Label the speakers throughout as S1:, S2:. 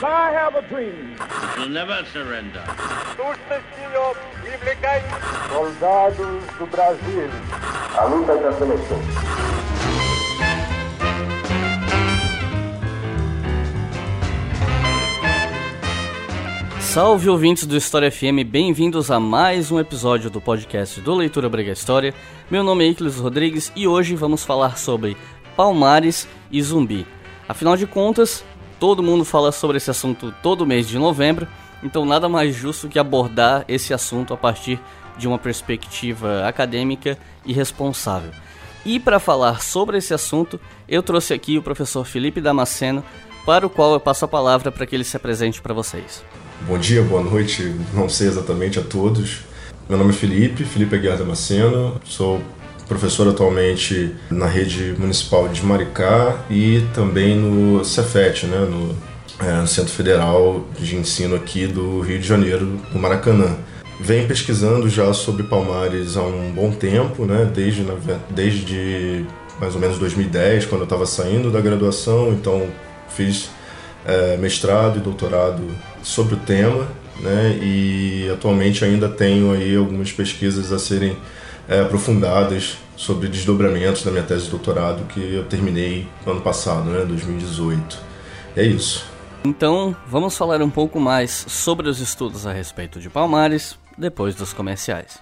S1: I have a dream.
S2: We'll never surrender.
S1: Soldados do Brasil. A luta da seleção.
S3: Salve ouvintes do História FM, bem-vindos a mais um episódio do podcast do Leitura Brega História. Meu nome é Iclis Rodrigues e hoje vamos falar sobre Palmares e Zumbi. Afinal de contas, todo mundo fala sobre esse assunto todo mês de novembro, então nada mais justo que abordar esse assunto a partir de uma perspectiva acadêmica e responsável. E para falar sobre esse assunto, eu trouxe aqui o professor Felipe Damasceno, para o qual eu passo a palavra para que ele se apresente para vocês.
S4: Bom dia, boa noite, não sei exatamente a todos. Meu nome é Felipe, Felipe Aguiar Damasceno, sou professor atualmente na rede municipal de Maricá e também no Cefet, né, no, é, Centro Federal de Ensino aqui do Rio de Janeiro, no Maracanã. Venho pesquisando já sobre Palmares há um bom tempo, né, desde, desde mais ou menos 2010, quando eu estava saindo da graduação, então fiz é, mestrado e doutorado sobre o tema, né? E atualmente ainda tenho aí algumas pesquisas a serem é, aprofundadas sobre desdobramentos da minha tese de doutorado que eu terminei no ano passado, né, 2018. É isso.
S3: Então, vamos falar um pouco mais sobre os estudos a respeito de Palmares depois dos comerciais.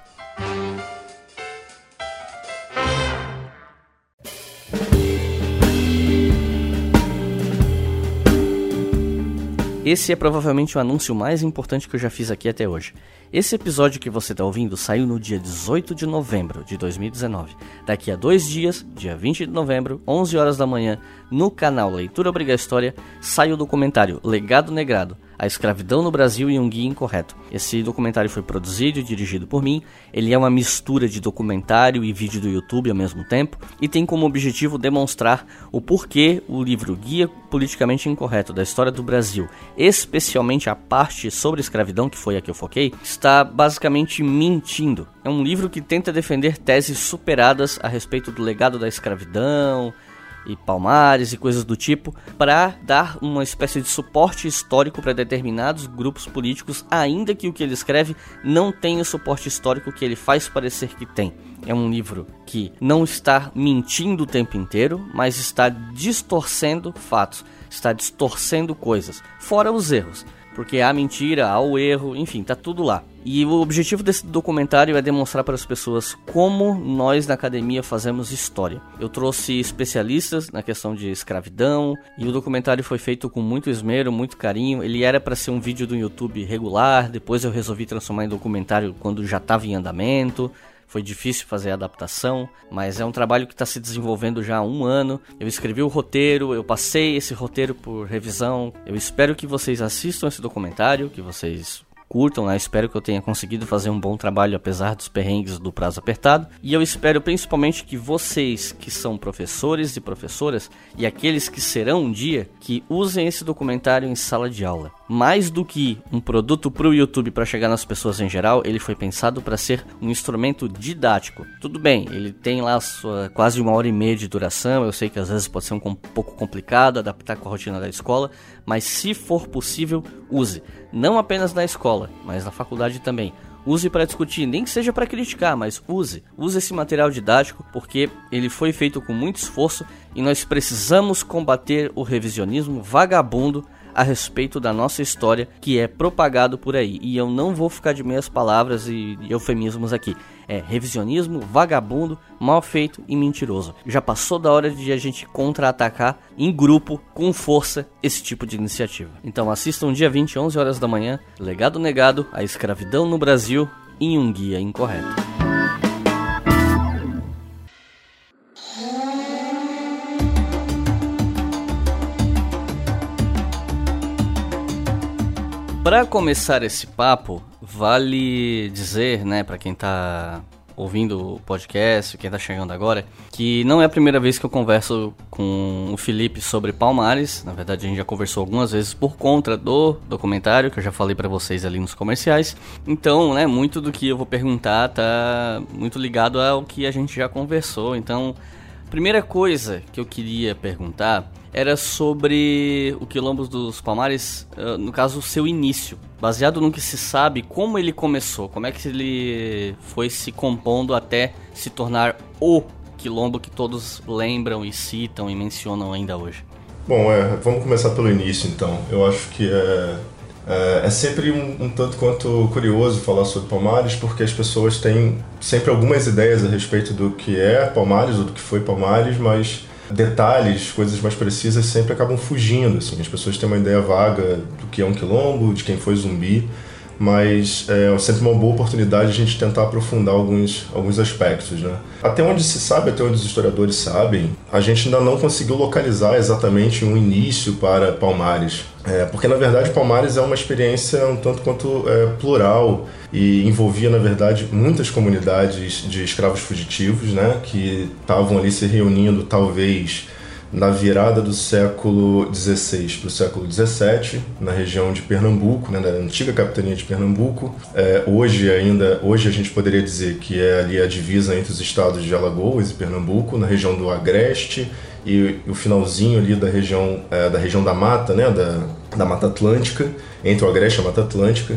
S3: Esse é provavelmente o anúncio mais importante que eu já fiz aqui até hoje. Esse episódio que você está ouvindo saiu no dia 18 de novembro de 2019. Daqui a dois dias, dia 20 de novembro, 11 horas da manhã, no canal Leitura Obriga História, sai o documentário Legado Negrado, a Escravidão no Brasil e um Guia Incorreto. Esse documentário foi produzido e dirigido por mim. Ele é uma mistura de documentário e vídeo do YouTube ao mesmo tempo e tem como objetivo demonstrar o porquê o livro Guia Politicamente Incorreto da História do Brasil, especialmente a parte sobre escravidão, que foi a que eu foquei, está basicamente mentindo. É um livro que tenta defender teses superadas a respeito do legado da escravidão, e Palmares e coisas do tipo, para dar uma espécie de suporte histórico para determinados grupos políticos, ainda que o que ele escreve não tenha o suporte histórico que ele faz parecer que tem. É um livro que não está mentindo o tempo inteiro, mas está distorcendo fatos, está distorcendo coisas, fora os erros porque há mentira, há o erro, enfim, tá tudo lá. E o objetivo desse documentário é demonstrar para as pessoas como nós na academia fazemos história. Eu trouxe especialistas na questão de escravidão e o documentário foi feito com muito esmero, muito carinho. Ele era para ser um vídeo do YouTube regular, depois eu resolvi transformar em documentário quando já estava em andamento. Foi difícil fazer a adaptação, mas é um trabalho que está se desenvolvendo já há um ano. Eu escrevi o roteiro, eu passei esse roteiro por revisão. Eu espero que vocês assistam esse documentário, que vocês curtam, né? Espero que eu tenha conseguido fazer um bom trabalho apesar dos perrengues do prazo apertado. E eu espero principalmente que vocês que são professores e professoras e aqueles que serão um dia que usem esse documentário em sala de aula. Mais do que um produto para o YouTube para chegar nas pessoas em geral, ele foi pensado para ser um instrumento didático. Tudo bem, ele tem lá sua quase uma hora e meia de duração. Eu sei que às vezes pode ser um pouco complicado adaptar com a rotina da escola, mas se for possível, use. Não apenas na escola, mas na faculdade também. Use para discutir, nem que seja para criticar, mas use. Use esse material didático porque ele foi feito com muito esforço e nós precisamos combater o revisionismo vagabundo a respeito da nossa história que é propagado por aí. E eu não vou ficar de meias palavras e eufemismos aqui. É revisionismo, vagabundo, mal feito e mentiroso. Já passou da hora de a gente contra-atacar em grupo, com força, esse tipo de iniciativa. Então assistam dia 20, 11 horas da manhã, Legado Negado, a escravidão no Brasil, em um guia incorreto. Para começar esse papo, vale dizer, né, para quem tá ouvindo o podcast, quem tá chegando agora, que não é a primeira vez que eu converso com o Felipe sobre Palmares. Na verdade, a gente já conversou algumas vezes por conta do documentário que eu já falei para vocês ali nos comerciais. Então, né, muito do que eu vou perguntar tá muito ligado ao que a gente já conversou. Então, Primeira coisa que eu queria perguntar era sobre o Quilombo dos Palmares, uh, no caso, o seu início. Baseado no que se sabe, como ele começou, como é que ele foi se compondo até se tornar o Quilombo que todos lembram e citam e mencionam ainda hoje.
S4: Bom, é, vamos começar pelo início então. Eu acho que é, é, é sempre um, um, tanto quanto curioso falar sobre Palmares, porque as pessoas têm sempre algumas ideias a respeito do que é Palmares ou do que foi Palmares, mas detalhes, coisas mais precisas sempre acabam fugindo. Assim. As pessoas têm uma ideia vaga do que é um quilombo, de quem foi zumbi, mas é sempre uma boa oportunidade a gente tentar aprofundar alguns, alguns aspectos. Né? Até onde se sabe, até onde os historiadores sabem, a gente ainda não conseguiu localizar exatamente um início para Palmares. É, porque, na verdade, Palmares é uma experiência um tanto quanto é, plural e envolvia, na verdade, muitas comunidades de escravos fugitivos né, que estavam ali se reunindo, talvez na virada do século XVI para o século XVII, na região de Pernambuco, né, da antiga capitania de Pernambuco. É, hoje ainda, hoje a gente poderia dizer que é ali a divisa entre os estados de Alagoas e Pernambuco, na região do Agreste e, o finalzinho ali da região é, da região da Mata, né, da, da Mata Atlântica, entre o Agreste e a Mata Atlântica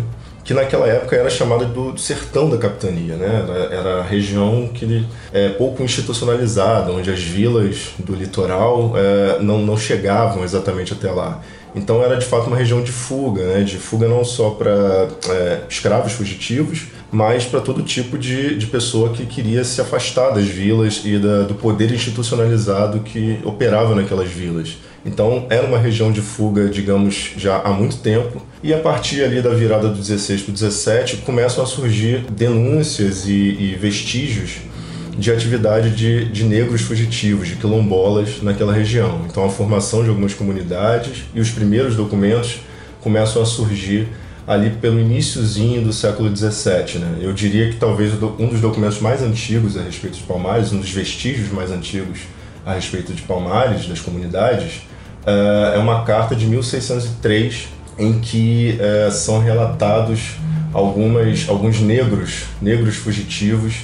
S4: que naquela época era chamada do, sertão da capitania, né? Era, era a região que é pouco institucionalizada, onde as vilas do litoral é, não, não chegavam exatamente até lá. Então era de fato uma região de fuga, né? de fuga não só para é, escravos fugitivos, mas para todo tipo de, de pessoa que queria se afastar das vilas e da, do poder institucionalizado que operava naquelas vilas. Então era uma região de fuga, digamos, já há muito tempo. E a partir ali da virada do 16 para o 17 começam a surgir denúncias e, e vestígios de atividade de, de negros fugitivos, de quilombolas naquela região. Então a formação de algumas comunidades e os primeiros documentos começam a surgir ali pelo iníciozinho do século XVII. Né? Eu diria que talvez um dos documentos mais antigos a respeito de Palmares, um dos vestígios mais antigos a respeito de Palmares, das comunidades, é uma carta de 1603 em que uh, são relatados algumas, alguns negros, negros fugitivos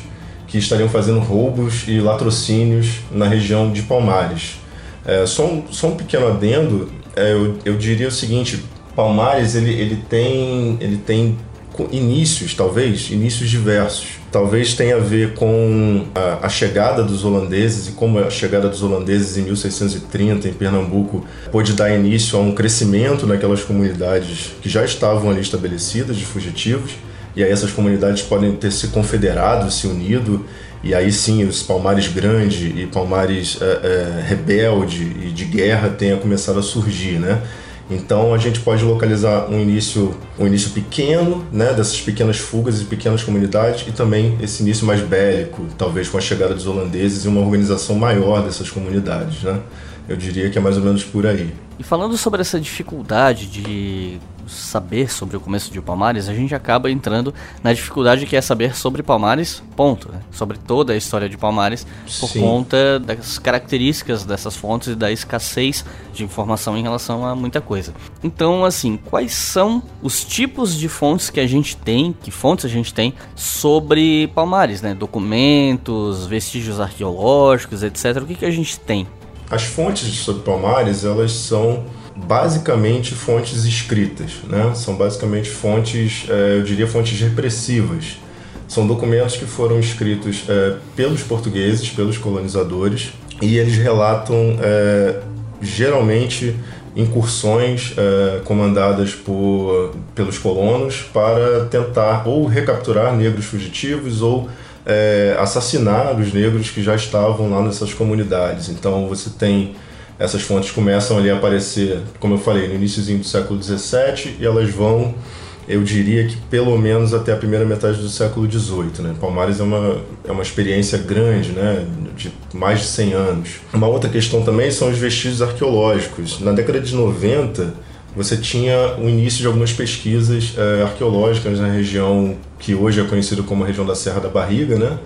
S4: que estariam fazendo roubos e latrocínios na região de Palmares. É, só, um, só um pequeno adendo, é, eu, eu diria o seguinte, Palmares ele, ele, tem, ele tem inícios, talvez, inícios diversos. Talvez tenha a ver com a, a, chegada dos holandeses e como a chegada dos holandeses em 1630 em Pernambuco pôde dar início a um crescimento naquelas comunidades que já estavam ali estabelecidas de fugitivos. E aí essas comunidades podem ter se confederado, se unido, e aí sim os Palmares grande e Palmares é, é, rebelde e de guerra tenha começado a surgir, né? Então a gente pode localizar um início, um início pequeno, né, dessas pequenas fugas e pequenas comunidades, e também esse início mais bélico, talvez com a chegada dos holandeses e uma organização maior dessas comunidades, né? Eu diria que é mais ou menos por aí.
S3: E falando sobre essa dificuldade de saber sobre o começo de Palmares, a gente acaba entrando na dificuldade que é saber sobre Palmares, ponto. Né? Sobre toda a história de Palmares, por Sim. conta das características dessas fontes e da escassez de informação em relação a muita coisa. Então, assim, quais são os tipos de fontes que a gente tem, que fontes a gente tem sobre Palmares, né? Documentos, vestígios arqueológicos, etc. O que, que a gente tem?
S4: As fontes sobre Palmares, elas são basicamente fontes escritas, né? São basicamente fontes, é, eu diria fontes repressivas. São documentos que foram escritos é, pelos portugueses, pelos colonizadores, e eles relatam é, geralmente incursões comandadas por, pelos colonos para tentar ou recapturar negros fugitivos ou é, assassinar os negros que já estavam lá nessas comunidades. Então você tem essas fontes começam ali a aparecer, como eu falei, no iníciozinho do século XVII e elas vão, eu diria que pelo menos até a primeira metade do século XVIII. Né? Palmares é uma, é uma experiência grande, né? de mais de 100 anos. Uma outra questão também são os vestígios arqueológicos. Na década de 90, você tinha o início de algumas pesquisas é, arqueológicas na região que hoje é conhecida como a região da Serra da Barriga, né?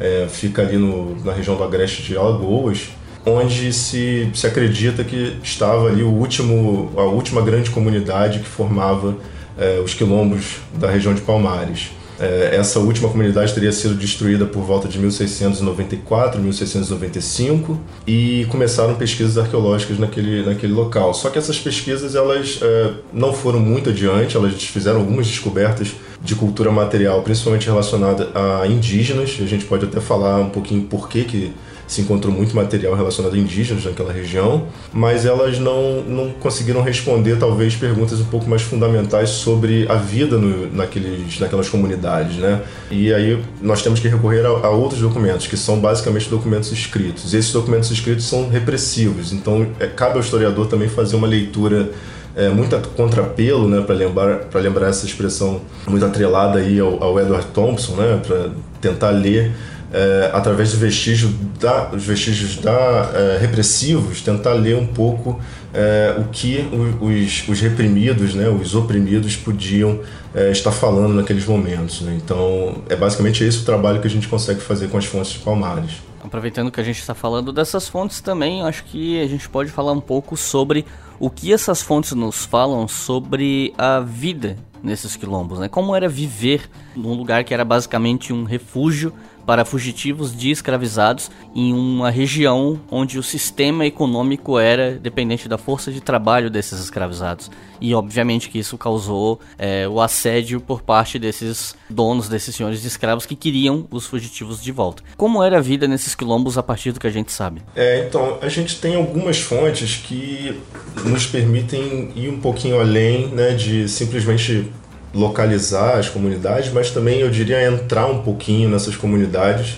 S4: É, fica ali no, na região do Agreste de Alagoas onde se, se acredita que estava ali o último, a última grande comunidade que formava eh, os quilombos da região de Palmares. É, essa última comunidade teria sido destruída por volta de 1694, 1695 e começaram pesquisas arqueológicas naquele, naquele local. Só que essas pesquisas elas é, não foram muito adiante, elas fizeram algumas descobertas de cultura material, principalmente relacionada a indígenas. A gente pode até falar um pouquinho por que, que se encontrou muito material relacionado a indígenas naquela região, mas elas não, não conseguiram responder, talvez, perguntas um pouco mais fundamentais sobre a vida no, naqueles, naquelas comunidades, né? E aí nós temos que recorrer a, a outros documentos, que são basicamente documentos escritos. E esses documentos escritos são repressivos, então é, cabe ao historiador também fazer uma leitura é, muito contrapelo, né, para lembrar, lembrar essa expressão muito atrelada aí ao, ao Edward Thompson, né, para tentar ler é, através de vestígios da, os vestígios da, é, repressivos, tentar ler um pouco é, o que os, os, reprimidos, né, os oprimidos podiam é, estar falando naqueles momentos. Né? Então, é basicamente esse o trabalho que a gente consegue fazer com as fontes de Palmares.
S3: Aproveitando que a gente está falando dessas fontes também, acho que a gente pode falar um pouco sobre o que essas fontes nos falam sobre a vida nesses quilombos, né? Como era viver num lugar que era basicamente um refúgio para fugitivos de escravizados em uma região onde o sistema econômico era dependente da força de trabalho desses escravizados. E obviamente que isso causou é, o assédio por parte desses donos, desses senhores de escravos que queriam os fugitivos de volta. Como era a vida nesses quilombos a partir do que a gente sabe?
S4: É, então, a gente tem algumas fontes que nos permitem ir um pouquinho além né, de simplesmente localizar as comunidades, mas também eu diria entrar um pouquinho nessas comunidades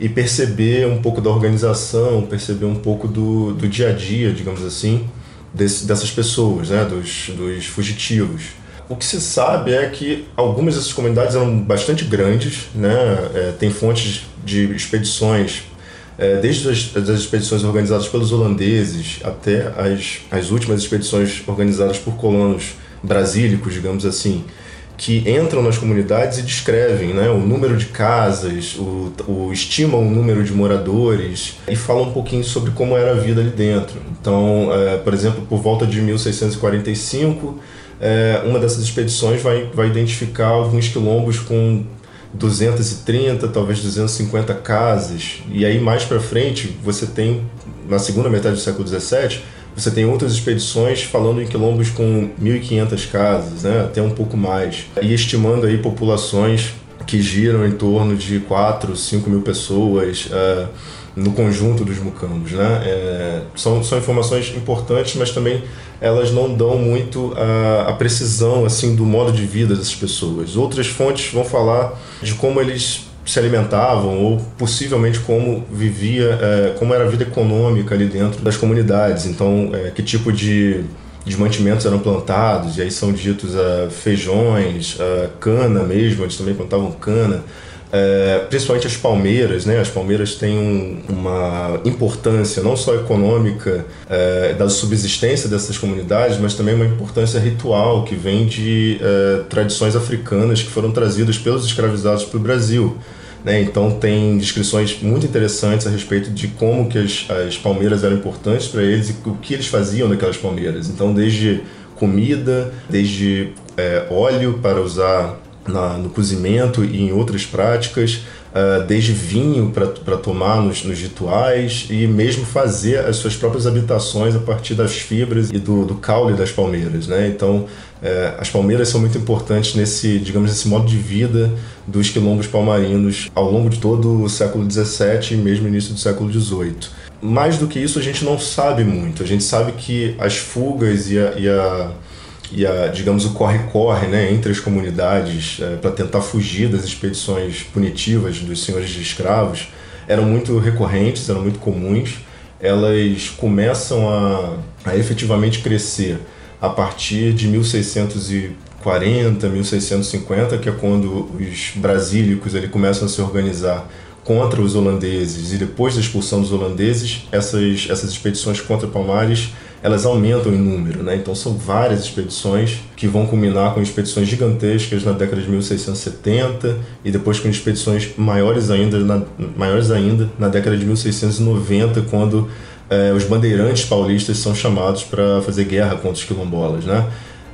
S4: e perceber um pouco da organização, perceber um pouco do, do dia a dia, digamos assim, desse, dessas pessoas, né, dos, dos fugitivos. O que se sabe é que algumas dessas comunidades eram bastante grandes, né, é, tem fontes de expedições, é, desde as, as, expedições organizadas pelos holandeses até as, as últimas expedições organizadas por colonos brasílicos, digamos assim, que entram nas comunidades e descrevem né, o número de casas, o, o, estimam o número de moradores e falam um pouquinho sobre como era a vida ali dentro. Então, é, por exemplo, por volta de 1645, é, uma dessas expedições vai, vai identificar alguns quilombos com 230, talvez 250 casas. E aí mais para frente você tem na segunda metade do século 17 você tem outras expedições falando em quilombos com 1.500 casas, né, até um pouco mais, e estimando aí populações que giram em torno de 4, 5 mil pessoas uh, no conjunto dos mucambos. Né? É, são, são informações importantes, mas também elas não dão muito a, a, precisão assim do modo de vida dessas pessoas. Outras fontes vão falar de como eles se alimentavam ou possivelmente como vivia, é, como era a vida econômica ali dentro das comunidades. Então, é, que tipo de, de mantimentos eram plantados, e aí são ditos uh, feijões, cana mesmo, eles também plantavam cana. É, principalmente as palmeiras, né? As palmeiras têm um, uma importância não só econômica é, da subsistência dessas comunidades, mas também uma importância ritual que vem de é, tradições africanas que foram trazidas pelos escravizados para o Brasil. Né? Então tem descrições muito interessantes a respeito de como que as, as palmeiras eram importantes para eles e o que eles faziam naquelas palmeiras. Então desde comida, desde é, óleo para usar na, no cozimento e em outras práticas, uh, desde vinho para tomar nos, nos, rituais e mesmo fazer as suas próprias habitações a partir das fibras e do, do caule das palmeiras. Né? Então, uh, as palmeiras são muito importantes nesse, digamos, esse modo de vida dos quilombos palmarinos ao longo de todo o século XVII e mesmo início do século XVIII. Mais do que isso, a gente não sabe muito. A gente sabe que as fugas e a, e a e a, digamos, o corre-corre né, entre as comunidades é, para tentar fugir das expedições punitivas dos senhores de escravos eram muito recorrentes, eram muito comuns. Elas começam a, a efetivamente crescer a partir de 1640, 1650, que é quando os brasílicos ele começam a se organizar contra os holandeses e depois da expulsão dos holandeses, essas, essas expedições contra Palmares elas aumentam em número, né? Então são várias expedições que vão culminar com expedições gigantescas na década de 1670 e depois com expedições maiores ainda na, maiores ainda na década de 1690, quando eh, os bandeirantes paulistas são chamados para fazer guerra contra os quilombolas, né?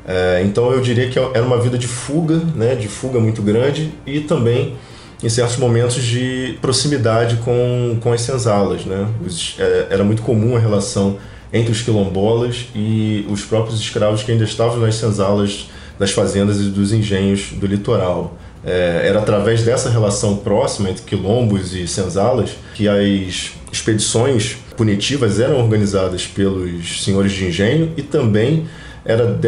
S4: É, então eu diria que era uma vida de fuga, né, de fuga muito grande e também em certos momentos de proximidade com, com as senzalas. Né? Os, é, era muito comum a relação entre os quilombolas e os próprios escravos que ainda estavam nas senzalas das fazendas e dos engenhos do litoral. É, era através dessa relação próxima entre quilombos e senzalas que as expedições punitivas eram organizadas pelos senhores de engenho e também era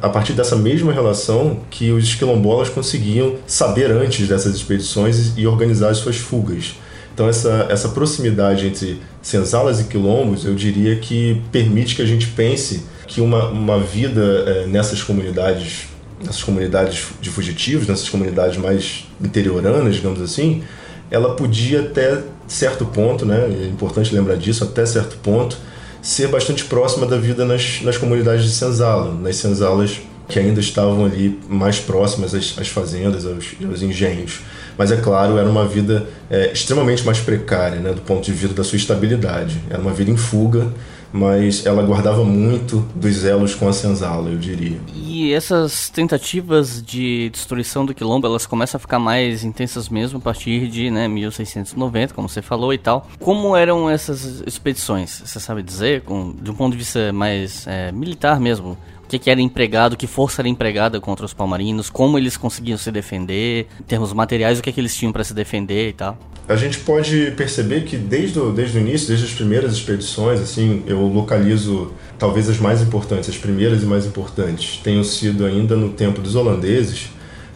S4: a partir dessa mesma relação que os quilombolas conseguiam saber antes dessas expedições e organizar as suas fugas. Então essa, essa proximidade entre senzalas e quilombos, eu diria que permite que a gente pense que uma, uma vida é, nessas comunidades, nessas comunidades de fugitivos, nessas comunidades mais interioranas, digamos assim, ela podia até certo ponto, né, é importante lembrar disso, até certo ponto, ser bastante próxima da vida nas, nas comunidades de senzala, nas senzalas que ainda estavam ali mais próximas às, às fazendas, aos, aos, engenhos. Mas é claro, era uma vida é, extremamente mais precária, né, do ponto de vista da sua estabilidade. Era uma vida em fuga, mas ela guardava muito dos elos com a senzala, eu diria.
S3: E essas tentativas de destruição do quilombo, elas começam a ficar mais intensas mesmo a partir de né, 1690, como você falou e tal. Como eram essas expedições? Você sabe dizer, com, de um ponto de vista mais é, militar mesmo? O que, que era empregado, que força era empregada contra os palmarinos, como eles conseguiam se defender, em termos materiais, o que, que eles tinham para se defender e tal?
S4: A gente pode perceber que desde o, desde o início, desde as primeiras expedições, assim, eu localizo talvez as mais importantes, as primeiras e mais importantes, tenham sido ainda no tempo dos holandeses.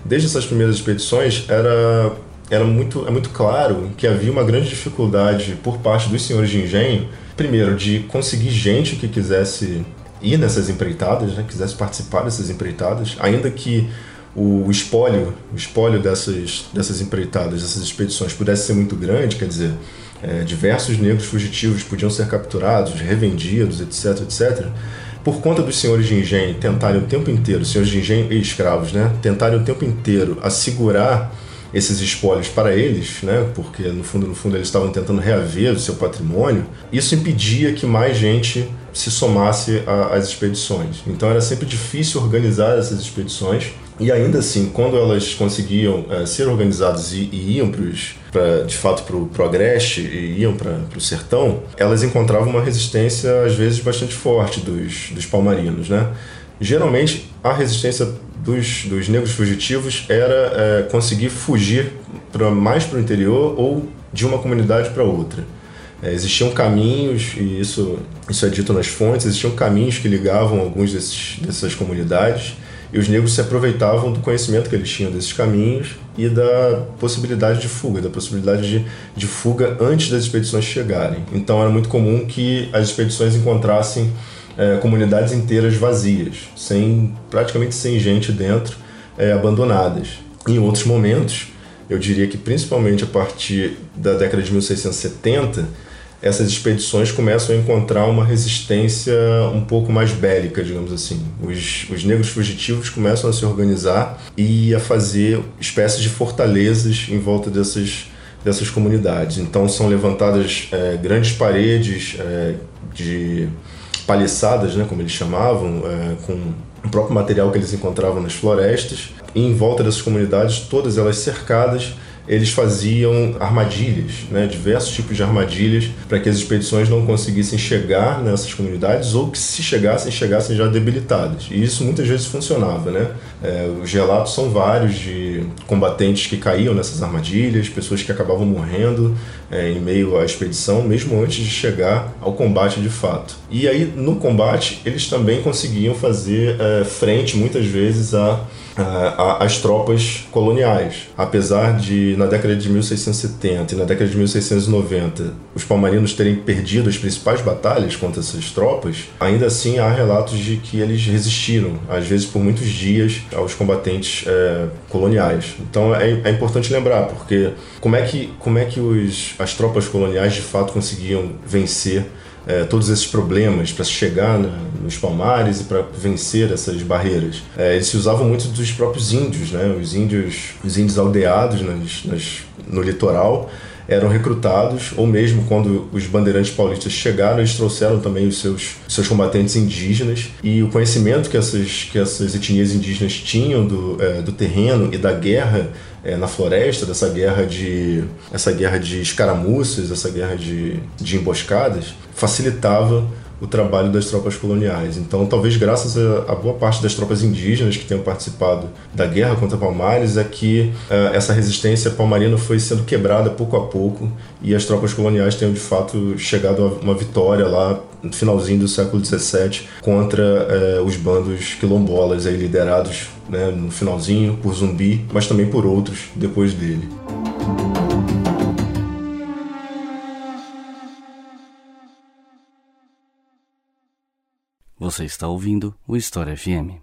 S4: Desde essas primeiras expedições, era, era muito, é muito claro que havia uma grande dificuldade por parte dos senhores de engenho, primeiro, de conseguir gente que quisesse ir nessas empreitadas, né, quisesse participar dessas empreitadas, ainda que o espólio, o espólio dessas, dessas empreitadas, dessas expedições pudesse ser muito grande, quer dizer, é, diversos negros fugitivos podiam ser capturados, revendidos, etc, etc, por conta dos senhores de engenho tentarem o tempo inteiro, senhores de engenho e escravos, né, tentarem o tempo inteiro assegurar esses espólios para eles, né, porque no fundo, no fundo eles estavam tentando reaver o seu patrimônio, isso impedia que mais gente se somasse às expedições. Então era sempre difícil organizar essas expedições e ainda assim, quando elas conseguiam é, ser organizadas e, e iam pros, pra, de fato para o Agreste e iam para o sertão, elas encontravam uma resistência às vezes bastante forte dos, dos palmarinos. Né? Geralmente, a resistência dos, dos negros fugitivos era é, conseguir fugir pra, mais para o interior ou de uma comunidade para outra. É, existiam caminhos, e isso, isso é dito nas fontes, existiam caminhos que ligavam alguns desses, dessas comunidades, e os negros se aproveitavam do conhecimento que eles tinham desses caminhos e da possibilidade de fuga, da possibilidade de, de fuga antes das expedições chegarem. Então era muito comum que as expedições encontrassem é, comunidades inteiras vazias, sem praticamente sem gente dentro, é, abandonadas. Em outros momentos, eu diria que principalmente a partir da década de 1670, essas expedições começam a encontrar uma resistência um pouco mais bélica, digamos assim. Os, os negros fugitivos começam a se organizar e a fazer espécies de fortalezas em volta dessas, dessas comunidades. Então são levantadas é, grandes paredes é, de paliçadas, né, como eles chamavam, é, com o próprio material que eles encontravam nas florestas. E em volta dessas comunidades, todas elas cercadas, eles faziam armadilhas, né, diversos tipos de armadilhas, para que as expedições não conseguissem chegar nessas comunidades ou que, se chegassem, chegassem já debilitadas. E isso muitas vezes funcionava. Né? É, os relatos são vários de combatentes que caíam nessas armadilhas, pessoas que acabavam morrendo é, em meio à expedição, mesmo antes de chegar ao combate de fato. E aí, no combate, eles também conseguiam fazer é, frente, muitas vezes, a as tropas coloniais. Apesar de, na década de 1670 e na década de 1690, os palmarinos terem perdido as principais batalhas contra essas tropas, ainda assim há relatos de que eles resistiram, às vezes por muitos dias, aos combatentes é, coloniais. Então é, é, importante lembrar, porque como é que, como é que os, as tropas coloniais de fato conseguiam vencer é, todos esses problemas para chegar na, nos palmares e para vencer essas barreiras. É, eles se usavam muito dos próprios índios, né? os índios, os índios aldeados nas, nas, no litoral eram recrutados, ou mesmo quando os bandeirantes paulistas chegaram, eles trouxeram também os seus, seus combatentes indígenas. E o conhecimento que essas, que essas etnias indígenas tinham do, é, do terreno e da guerra é, na floresta, dessa guerra de essa guerra de escaramuças, essa guerra de, de emboscadas, facilitava o trabalho das tropas coloniais. Então, talvez graças a, a, boa parte das tropas indígenas que tenham participado da guerra contra Palmares, é que uh, essa resistência palmarina foi sendo quebrada pouco a pouco e as tropas coloniais tenham de fato chegado a uma vitória lá no finalzinho do século XVII contra uh, os bandos quilombolas aí liderados né, no finalzinho por Zumbi, mas também por outros depois dele.
S3: Você está ouvindo o História FM.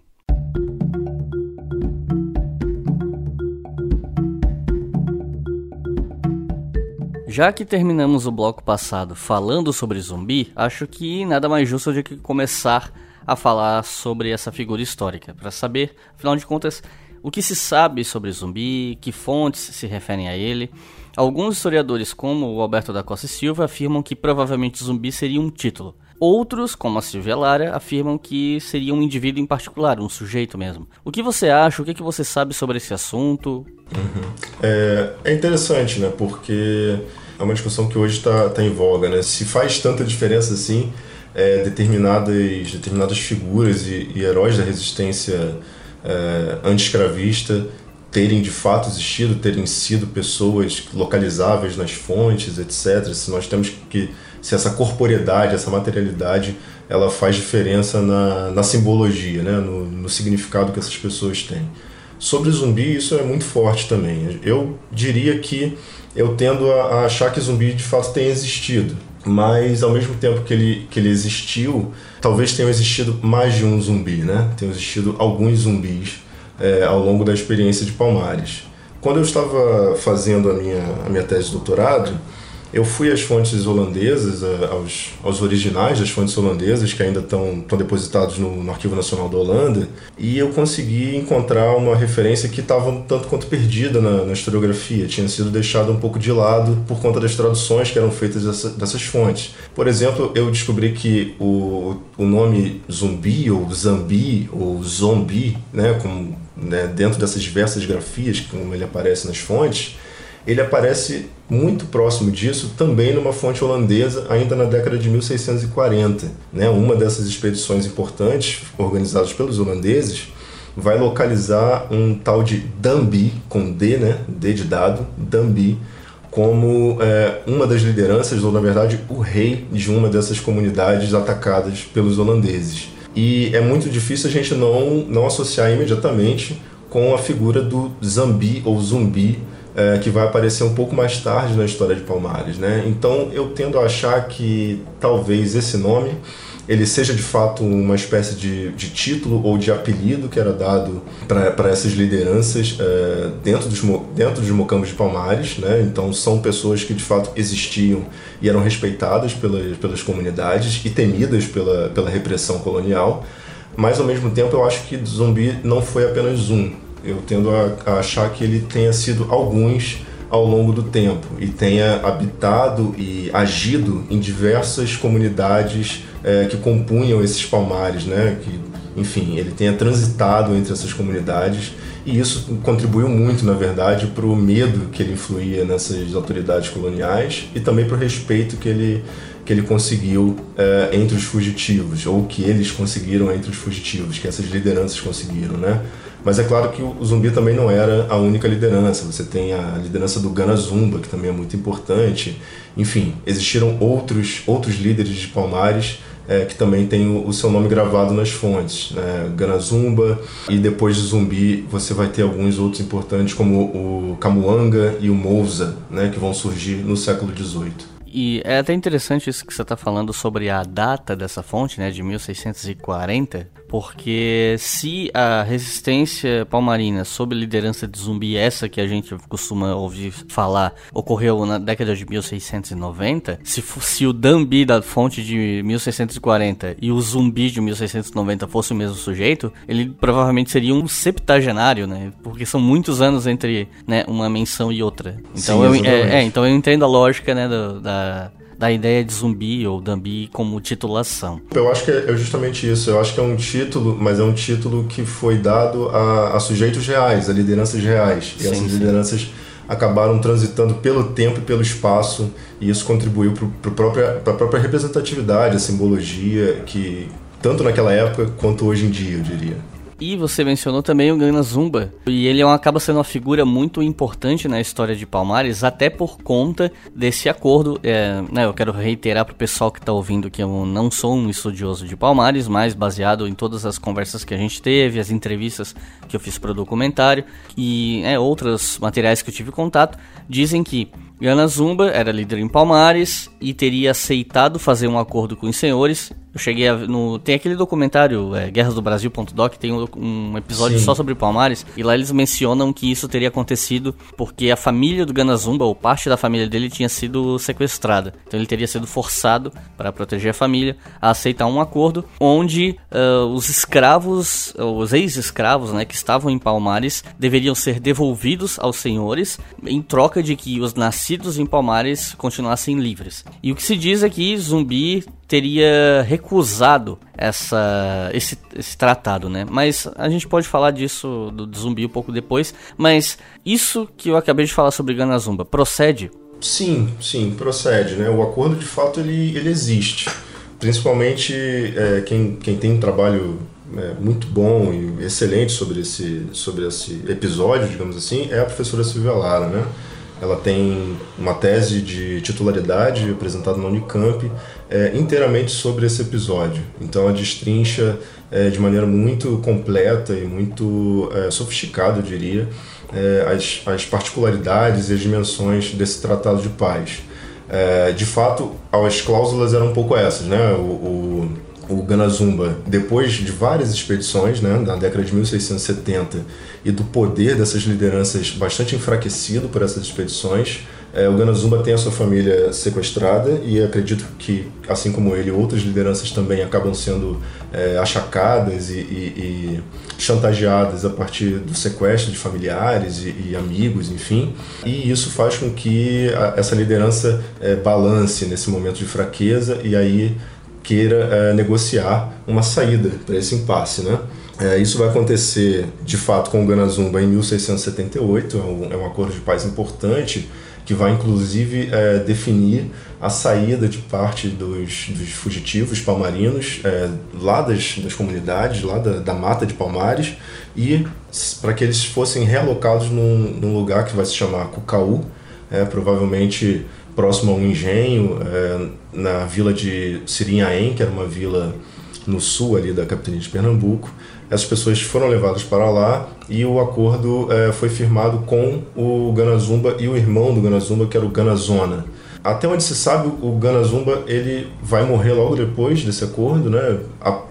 S3: Já que terminamos o bloco passado falando sobre zumbi, acho que nada mais justo do que começar a falar sobre essa figura histórica, para saber, afinal de contas, o que se sabe sobre zumbi, que fontes se referem a ele. Alguns historiadores, como o Alberto da Costa Silva, afirmam que provavelmente zumbi seria um título, Outros, como a Silvia Lara, afirmam que seria um indivíduo em particular, um sujeito mesmo. O que você acha? O que, que você sabe sobre esse assunto?
S4: Uhum. É, é, interessante, né? Porque é uma discussão que hoje está tá em voga, né? Se faz tanta diferença assim, é, determinadas, determinadas figuras e, e heróis da resistência é, anti-escravista terem de fato existido, terem sido pessoas localizáveis nas fontes, etc. Se nós temos que se essa corporeidade, essa materialidade, ela faz diferença na, na simbologia, né? no, no significado que essas pessoas têm. Sobre zumbi, isso é muito forte também. Eu diria que eu tendo a, achar que zumbi de fato tem existido, mas ao mesmo tempo que ele, que ele existiu, talvez tenham existido mais de um zumbi, né? Tenham existido alguns zumbis é, ao longo da experiência de Palmares. Quando eu estava fazendo a minha, a minha tese de doutorado, eu fui às fontes holandesas, aos, aos originais das fontes holandesas, que ainda estão, depositados no, no, Arquivo Nacional da Holanda, e eu consegui encontrar uma referência que estava um tanto quanto perdida na, na, historiografia, tinha sido deixada um pouco de lado por conta das traduções que eram feitas dessa, dessas fontes. Por exemplo, eu descobri que o, o nome zumbi, ou zambi, ou zombi, né, como, né, dentro dessas diversas grafias, como ele aparece nas fontes, ele aparece muito próximo disso também numa fonte holandesa, ainda na década de 1640. Né? Uma dessas expedições importantes, organizadas pelos holandeses, vai localizar um tal de Dambi, com D, né? D de dado, Dambi, como é, uma das lideranças, ou na verdade o rei de uma dessas comunidades atacadas pelos holandeses. E é muito difícil a gente não, não associar imediatamente com a figura do Zambi ou Zumbi, é, que vai aparecer um pouco mais tarde na história de Palmares, né? Então eu tendo a achar que talvez esse nome ele seja de fato uma espécie de, de título ou de apelido que era dado para essas lideranças é, dentro, dos, dentro dos mocambos de Palmares, né? Então são pessoas que de fato existiam e eram respeitadas pelas, pelas comunidades e temidas pela, pela repressão colonial, mas ao mesmo tempo eu acho que zumbi não foi apenas um, eu tendo a, a achar que ele tenha sido alguns ao longo do tempo e tenha habitado e agido em diversas comunidades é, que compunham esses palmares, né? Que, enfim, ele tenha transitado entre essas comunidades e isso contribuiu muito, na verdade, para o medo que ele influía nessas autoridades coloniais e também para o respeito que ele que ele conseguiu é, entre os fugitivos ou que eles conseguiram entre os fugitivos, que essas lideranças conseguiram, né? Mas é claro que o Zumbi também não era a única liderança. Você tem a liderança do Gana Zumba, que também é muito importante. Enfim, existiram outros, outros líderes de Palmares é, que também têm o, o, seu nome gravado nas fontes. Né? Gana Zumba, e depois de Zumbi você vai ter alguns outros importantes, como o Camuanga e o Mousa, né? que vão surgir no século XVIII.
S3: E é até interessante isso que você está falando sobre a data dessa fonte, né, de 1640, porque se a resistência palmarina sob liderança de zumbi, essa que a gente costuma ouvir falar, ocorreu na década de 1690, se, se o Dambi da fonte de 1640 e o zumbi de 1690 fosse o mesmo sujeito, ele provavelmente seria um septagenário, né? Porque são muitos anos entre né, uma menção e outra. Então, Sim, eu, é, é, então eu entendo a lógica né, do, da, da ideia de zumbi ou Dambi como titulação.
S4: Eu acho que é justamente isso. Eu acho que é um título, mas é um título que foi dado a, a sujeitos reais, a lideranças reais. E sim, essas sim. lideranças acabaram transitando pelo tempo e pelo espaço e isso contribuiu para a própria, própria representatividade, a simbologia que tanto naquela época quanto hoje em dia, eu diria.
S3: E você mencionou também o Gana Zumba. E ele é acaba sendo uma figura muito importante na história de Palmares, até por conta desse acordo. É, né, eu quero reiterar para o pessoal que está ouvindo que eu não sou um estudioso de Palmares, mas baseado em todas as conversas que a gente teve, as entrevistas que eu fiz para o documentário e é, outros materiais que eu tive contato, dizem que Gana Zumba era líder em Palmares e teria aceitado fazer um acordo com os senhores eu cheguei a, no tem aquele documentário é, Guerras do Brasil.doc tem um, um episódio Sim. só sobre Palmares e lá eles mencionam que isso teria acontecido porque a família do Ganazumba ou parte da família dele tinha sido sequestrada. Então ele teria sido forçado para proteger a família a aceitar um acordo onde uh, os escravos, os ex-escravos, né, que estavam em Palmares deveriam ser devolvidos aos senhores em troca de que os nascidos em Palmares continuassem livres. E o que se diz é que Zumbi teria recusado essa, esse, esse tratado, né? Mas a gente pode falar disso do, do zumbi um pouco depois. Mas isso que eu acabei de falar sobre Ganazumba procede?
S4: Sim, sim, procede, né? O acordo de fato ele, ele existe. Principalmente é, quem, quem tem um trabalho é, muito bom e excelente sobre esse, sobre esse episódio, digamos assim, é a professora Silvia Lara, né? Ela tem uma tese de titularidade apresentada na Unicamp é, inteiramente sobre esse episódio. Então ela destrincha é, de maneira muito completa e muito é, sofisticada, eu diria, é, as, as particularidades e as dimensões desse tratado de paz. É, de fato, as cláusulas eram um pouco essas, né? O, o, o Ganazumba, depois de várias expedições, né, na década de 1670, e do poder dessas lideranças bastante enfraquecido por essas expedições, é, o Ganazumba tem a sua família sequestrada e acredito que, assim como ele, outras lideranças também acabam sendo é, achacadas e, e, e, chantageadas a partir do sequestro de familiares e, e amigos, enfim. E isso faz com que a, essa liderança é, balance nesse momento de fraqueza e aí queira é, negociar uma saída para esse impasse, né? É, isso vai acontecer de fato com o Ganazumba em 1678, é um, é um acordo de paz importante que vai inclusive é, definir a saída de parte dos, dos fugitivos palmarinos é, lá das, das comunidades, lá da, da mata de Palmares, e para que eles fossem realocados num, num, lugar que vai se chamar Cucaú, é, provavelmente próximo a um engenho, é, na vila de Sirinhaém, que era uma vila no sul ali da capitania de Pernambuco. Essas pessoas foram levadas para lá e o acordo é, foi firmado com o Ganazumba e o irmão do Ganazumba, que era o Ganazona. Até onde se sabe, o Ganazumba ele vai morrer logo depois desse acordo, né?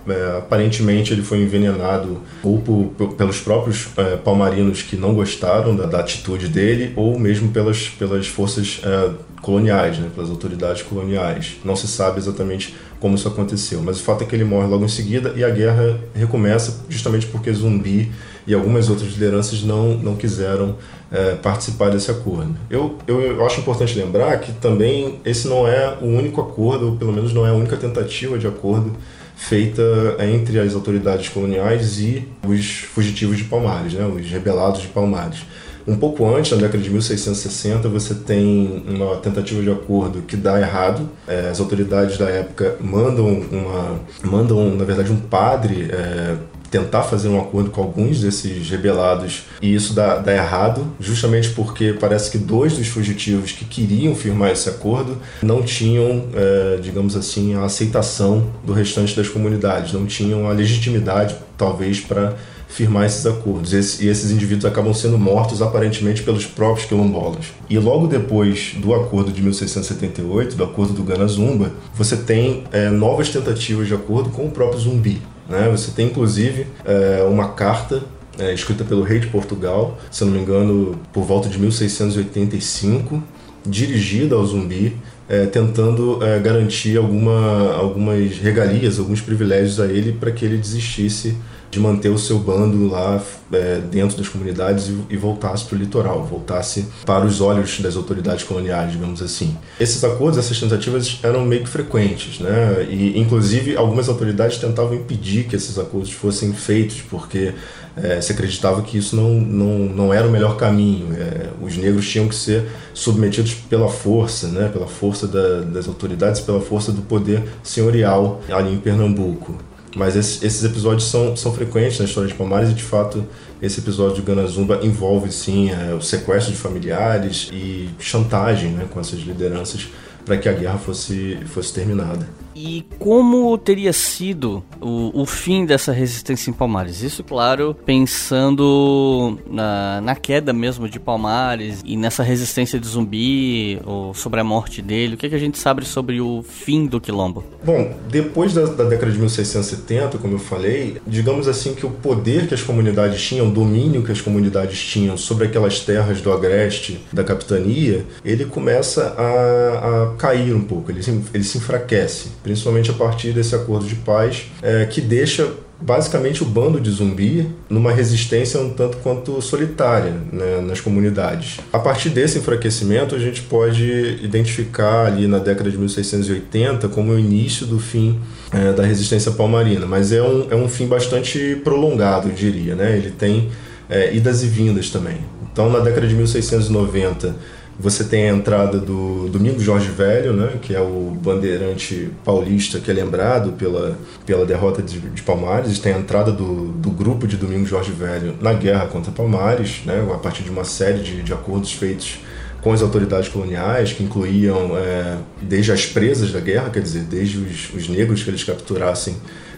S4: É, aparentemente ele foi envenenado ou por, pelos próprios é, palmarinos que não gostaram da, da, atitude dele, ou mesmo pelas, pelas forças é, coloniais, né? pelas autoridades coloniais. Não se sabe exatamente como isso aconteceu, mas o fato é que ele morre logo em seguida e a guerra recomeça justamente porque Zumbi e algumas outras lideranças não, não quiseram é, participar desse acordo. Eu, eu, eu, acho importante lembrar que também esse não é o único acordo, ou pelo menos não é a única tentativa de acordo feita entre as autoridades coloniais e os fugitivos de Palmares, né, os rebelados de Palmares. Um pouco antes, na década de 1660, você tem uma tentativa de acordo que dá errado. É, as autoridades da época mandam uma, mandam na verdade um padre é, tentar fazer um acordo com alguns desses rebelados e isso dá, dá errado, justamente porque parece que dois dos fugitivos que queriam firmar esse acordo não tinham, é, digamos assim, a aceitação do restante das comunidades, não tinham a legitimidade, talvez, para firmar esses acordos. e esses indivíduos acabam sendo mortos aparentemente pelos próprios quilombolas. E logo depois do acordo de 1678, do acordo do Gana Zumba, você tem é, novas tentativas de acordo com o próprio Zumbi. Né? Você tem inclusive é, uma carta é, escrita pelo rei de Portugal, se não me engano, por volta de 1685, dirigida ao Zumbi, é, tentando é, garantir alguma, algumas regalias, alguns privilégios a ele para que ele desistisse de manter o seu bando lá é, dentro das comunidades e, e voltasse para o litoral, voltasse para os olhos das autoridades coloniais, digamos assim. Esses acordos, essas tentativas eram meio que frequentes, né? E inclusive algumas autoridades tentavam impedir que esses acordos fossem feitos, porque é, se acreditava que isso não, não, não era o melhor caminho. É, os negros tinham que ser submetidos pela força, né, pela força da, das autoridades, pela força do poder senhorial ali em Pernambuco. Mas esses, esses episódios são, são frequentes na história de Palmares e, de fato, esse episódio de Ganazumba envolve, sim, é, o sequestro de familiares e chantagem né, com essas lideranças para que a guerra fosse, fosse terminada.
S3: E como teria sido o, o, fim dessa resistência em Palmares? Isso, claro, pensando na, na queda mesmo de Palmares e nessa resistência de zumbi, ou sobre a morte dele. O que, é que a gente sabe sobre o fim do quilombo?
S4: Bom, depois da, da década de 1670, como eu falei, digamos assim que o poder que as comunidades tinham, o domínio que as comunidades tinham sobre aquelas terras do agreste da capitania, ele começa a, a cair um pouco, ele ele se enfraquece principalmente a partir desse acordo de paz, é, que deixa basicamente o bando de zumbi numa resistência um tanto quanto solitária né, nas comunidades. A partir desse enfraquecimento, a gente pode identificar ali na década de 1680 como o início do fim é, da resistência palmarina, mas é um, é um fim bastante prolongado, eu diria. Né? Ele tem é, idas e vindas também. Então, na década de 1690, você tem a entrada do Domingos Jorge Velho, né, que é o bandeirante paulista que é lembrado pela, pela derrota de, de Palmares. Tem a entrada do, do grupo de Domingos Jorge Velho na guerra contra Palmares, né, a partir de uma série de, de acordos feitos com as autoridades coloniais, que incluíam é, desde as presas da guerra, quer dizer, desde os, os negros que eles capturassem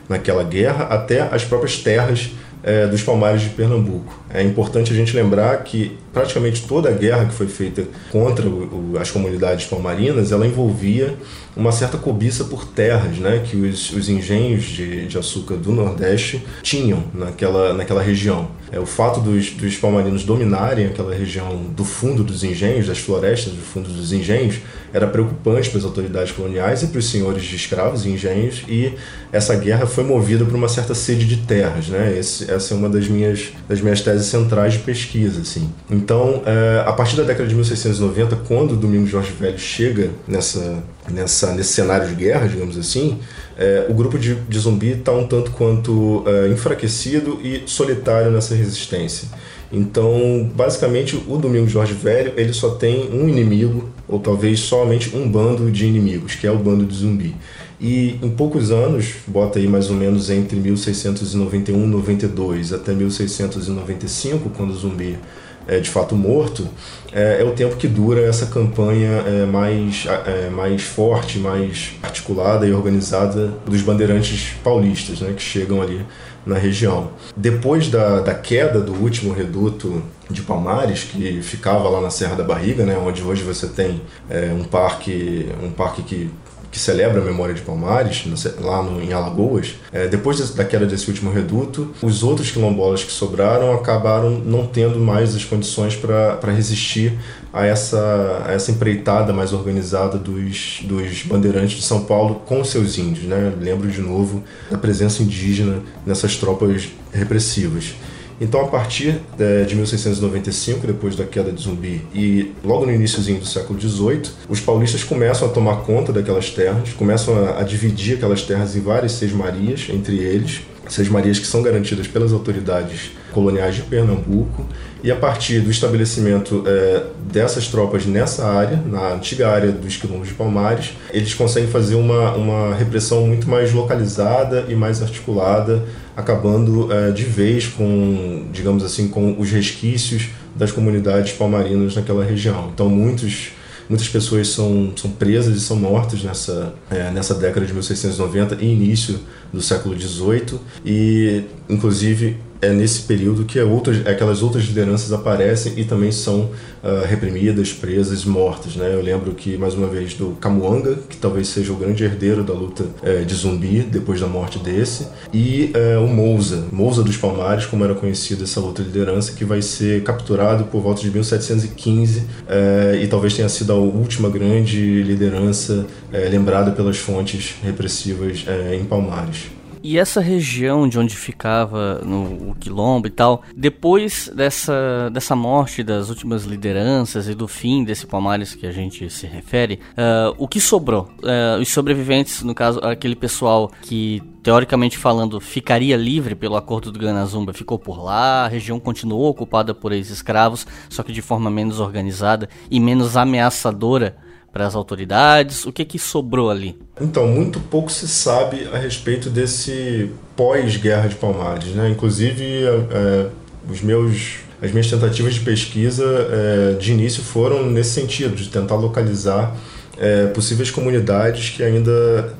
S4: naquela guerra, até as próprias terras é, dos Palmares de Pernambuco. É importante a gente lembrar que praticamente toda a guerra que foi feita contra o, as comunidades palmarinas, ela envolvia uma certa cobiça por terras, né, que os, os engenhos de, de, açúcar do Nordeste tinham naquela, naquela região. É, o fato dos, dos palmarinos dominarem aquela região do fundo dos engenhos, das florestas do fundo dos engenhos, era preocupante para as autoridades coloniais e para os senhores de escravos e engenhos, e essa guerra foi movida por uma certa sede de terras. Né? Esse, essa é uma das minhas, das minhas teses centrais de pesquisa. Assim. Então, é, a partir da década de 1690, quando o Domingos Jorge Velho chega nessa, nessa, nesse cenário de guerra, digamos assim, é, o grupo de, de zumbi está um tanto quanto é, enfraquecido e solitário nessa resistência. Então, basicamente, o Domingos Jorge Velho ele só tem um inimigo, ou talvez somente um bando de inimigos, que é o bando de zumbi. E em poucos anos, bota aí mais ou menos entre 1691 e 92 até 1695, quando o zumbi é de fato morto, é, é o tempo que dura essa campanha é, mais, é, mais forte, mais articulada e organizada dos bandeirantes paulistas, né, que chegam ali na região. Depois da, da queda do último reduto de Palmares, que ficava lá na Serra da Barriga, né, onde hoje você tem é, um parque um parque que que celebra a memória de Palmares, lá no, em Alagoas, é, depois da queda desse último reduto, os outros quilombolas que sobraram acabaram não tendo mais as condições para resistir a essa, a essa empreitada mais organizada dos, dos bandeirantes de São Paulo com seus índios. Né? Lembro de novo da presença indígena nessas tropas repressivas. Então, a partir é, de 1695, depois da queda de Zumbi, e logo no iníciozinho do século XVIII, os paulistas começam a tomar conta daquelas terras, começam a, dividir aquelas terras em várias seis-marias entre eles, essas marias que são garantidas pelas autoridades coloniais de Pernambuco e a partir do estabelecimento é, dessas tropas nessa área, na antiga área dos quilombos de Palmares, eles conseguem fazer uma, uma repressão muito mais localizada e mais articulada, acabando é, de vez com, digamos assim, com os resquícios das comunidades palmarinas naquela região. Então muitos muitas pessoas são, são presas e são mortas nessa, é, nessa década de 1690 e início do século XVIII e inclusive é nesse período que outras, aquelas outras lideranças aparecem e também são uh, reprimidas, presas, mortas. Né? Eu lembro que, mais uma vez, do Camuanga, que talvez seja o grande herdeiro da luta uh, de zumbi depois da morte desse, e uh, o Mousa, Mousa dos Palmares, como era conhecida essa outra liderança, que vai ser capturado por volta de 1715 eh, e talvez tenha sido a última grande liderança lembrada pelas fontes repressivas em Palmares.
S3: E essa região de onde ficava no o quilombo e tal, depois dessa, dessa morte das últimas lideranças e do fim desse Palmares que a gente se refere, uh, o que sobrou? Uh, os sobreviventes, no caso, aquele pessoal que teoricamente falando, ficaria livre pelo acordo do Ganazumba, ficou por lá, a região continuou ocupada por ex-escravos, só que de forma menos organizada e menos ameaçadora para as autoridades? O que que sobrou ali?
S4: Então, muito pouco se sabe a respeito desse pós-guerra de Palmares, né? Inclusive, é, os meus as minhas tentativas de pesquisa é, de início foram nesse sentido, de tentar localizar é, possíveis comunidades que ainda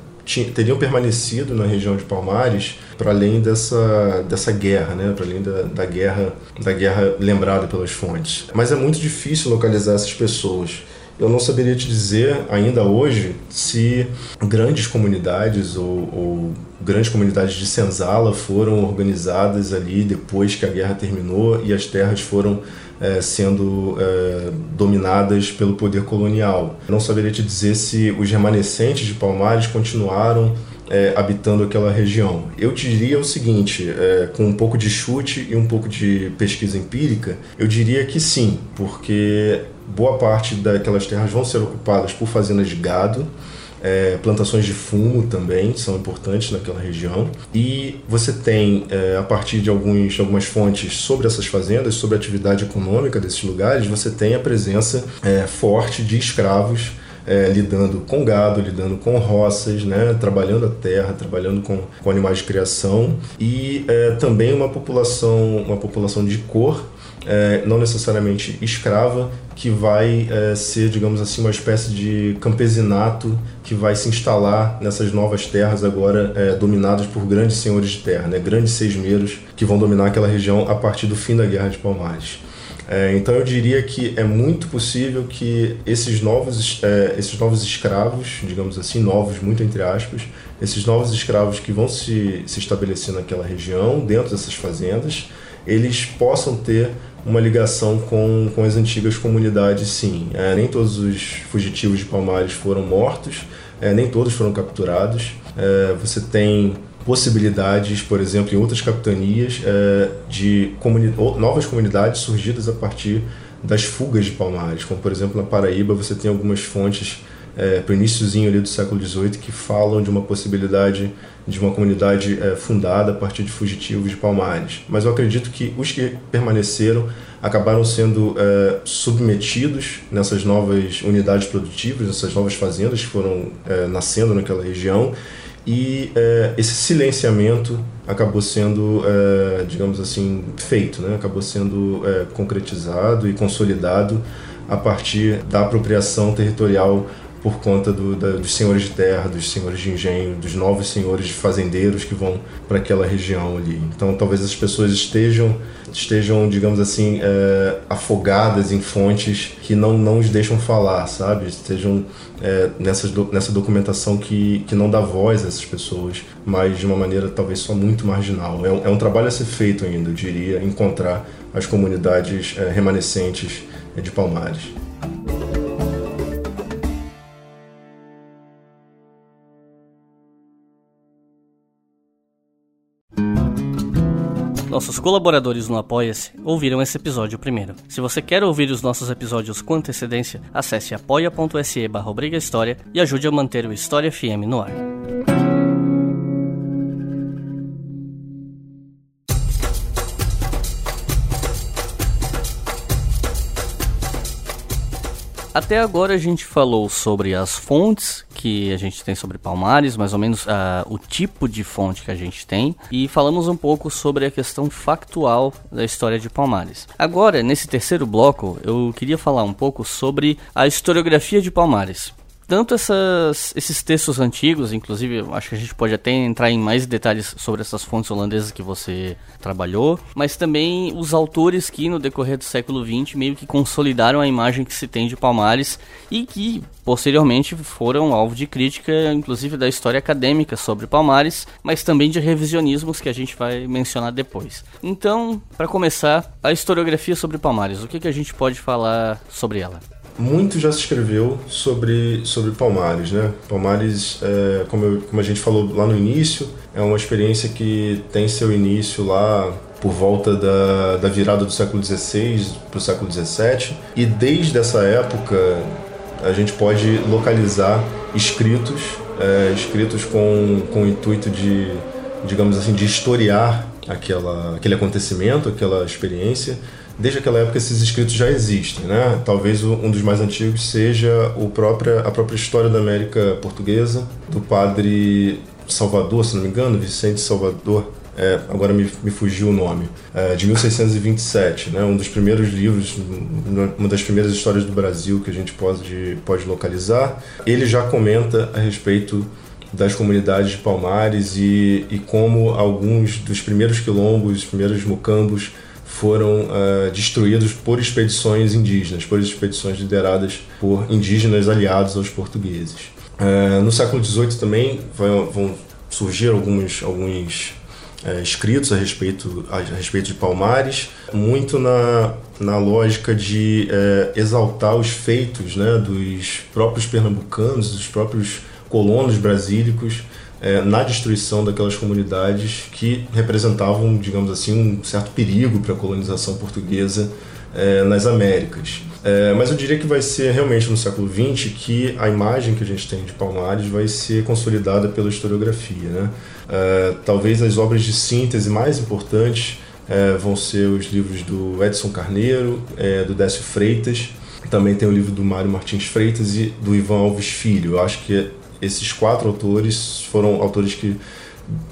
S4: teriam permanecido na região de Palmares para além dessa, dessa guerra, né? para além da, da, guerra, da guerra lembrada pelas fontes. Mas é muito difícil localizar essas pessoas eu não saberia te dizer ainda hoje se grandes comunidades ou, ou, grandes comunidades de senzala foram organizadas ali depois que a guerra terminou e as terras foram é, sendo é, dominadas pelo poder colonial. Eu não saberia te dizer se os remanescentes de Palmares continuaram é, habitando aquela região. Eu diria o seguinte, é, com um pouco de chute e um pouco de pesquisa empírica, eu diria que sim, porque boa parte daquelas terras vão ser ocupadas por fazendas de gado, é, plantações de fumo também são importantes naquela região. E você tem, é, a partir de alguns, algumas fontes sobre essas fazendas, sobre a atividade econômica desses lugares, você tem a presença é, forte de escravos é, lidando com gado, lidando com roças, né, trabalhando a terra, trabalhando com, com animais de criação e é, também uma população, uma população de cor é, não necessariamente escrava, que vai é, ser, digamos assim, uma espécie de campesinato que vai se instalar nessas novas terras agora é, dominadas por grandes senhores de terra, né? grandes seismeiros que vão dominar aquela região a partir do fim da Guerra de Palmares. É, então eu diria que é muito possível que esses novos, é, esses novos escravos, digamos assim, novos muito entre aspas, esses novos escravos que vão se, se estabelecer naquela região, dentro dessas fazendas, eles possam ter uma ligação com, com as antigas comunidades, sim. É, nem todos os fugitivos de Palmares foram mortos, é, nem todos foram capturados. É, você tem possibilidades, por exemplo, em outras capitanias, é, de comuni novas comunidades surgidas a partir das fugas de Palmares, como por exemplo na Paraíba você tem algumas fontes é, para o iníciozinho ali do século XVIII que falam de uma possibilidade de uma comunidade é, fundada a partir de fugitivos de Palmares. Mas eu acredito que os que permaneceram acabaram sendo é, submetidos nessas novas unidades produtivas, nessas novas fazendas que foram é, nascendo naquela região e é, esse silenciamento acabou sendo, é, digamos assim, feito, né? acabou sendo concretizado e consolidado a partir da apropriação territorial por conta do, da, dos senhores de terra, dos senhores de engenho, dos novos senhores de fazendeiros que vão para aquela região ali. Então, talvez as pessoas estejam, estejam digamos assim, é, afogadas em fontes que não, não os deixam falar, sabe? Estejam é, nessa, nessa documentação que, que não dá voz a essas pessoas, mas de uma maneira talvez só muito marginal. É um, é um trabalho a ser feito ainda, eu diria, encontrar as comunidades é, remanescentes de Palmares.
S3: Nossos colaboradores no Apoia-se ouviram esse episódio primeiro. Se você quer ouvir os nossos episódios com antecedência, acesse apoia.se barra História e ajude a manter o História FM no ar. Até agora a gente falou sobre as fontes que a gente tem sobre Palmares, mais ou menos uh, o tipo de fonte que a gente tem, e falamos um pouco sobre a questão factual da história de Palmares. Agora, nesse terceiro bloco, eu queria falar um pouco sobre a historiografia de Palmares tanto essas, esses textos antigos, inclusive acho que a gente pode até entrar em mais detalhes sobre essas fontes holandesas que você trabalhou, mas também os autores que no decorrer do século XX meio que consolidaram a imagem que se tem de Palmares e que posteriormente foram alvo de crítica, inclusive da história acadêmica sobre Palmares, mas também de revisionismos que a gente vai mencionar depois. Então, para começar, a historiografia sobre Palmares, o que, que a gente pode falar sobre ela?
S4: Muito já se escreveu sobre, sobre Palmares, né? Palmares, é, como, eu, como a gente falou lá no início, é uma experiência que tem seu início lá por volta da, da virada do século XVI para o século XVII e desde essa época a gente pode localizar escritos, é, escritos com, com o intuito de, digamos assim, de historiar aquela, aquele acontecimento, aquela experiência desde aquela época esses escritos já existem, né? Talvez um dos mais antigos seja o própria, a própria história da América Portuguesa do padre Salvador, se não me engano, Vicente Salvador. É, agora me, me fugiu o nome, é, de 1627, né? um dos primeiros livros, uma das primeiras histórias do Brasil que a gente pode, pode localizar. Ele já comenta a respeito das comunidades de Palmares e, e como alguns dos primeiros quilombos, os primeiros mucambos, foram uh, destruídos por expedições indígenas, por expedições lideradas por indígenas aliados aos portugueses. Uh, no século XVIII também vão, vão surgir alguns, alguns uh, escritos a respeito, a, respeito de Palmares, muito na, na lógica de exaltar os feitos né, dos próprios pernambucanos, dos próprios colonos brasílicos, é, na destruição daquelas comunidades que representavam, digamos assim, um certo perigo para a colonização portuguesa é, nas Américas. É, mas eu diria que vai ser realmente no século XX que a imagem que a gente tem de Palmares vai ser consolidada pela historiografia. Né? É, talvez as obras de síntese mais importantes é, vão ser os livros do Edson Carneiro, é, do Décio Freitas, também tem o livro do Mário Martins Freitas e do Ivan Alves Filho. Eu acho que esses quatro autores foram autores que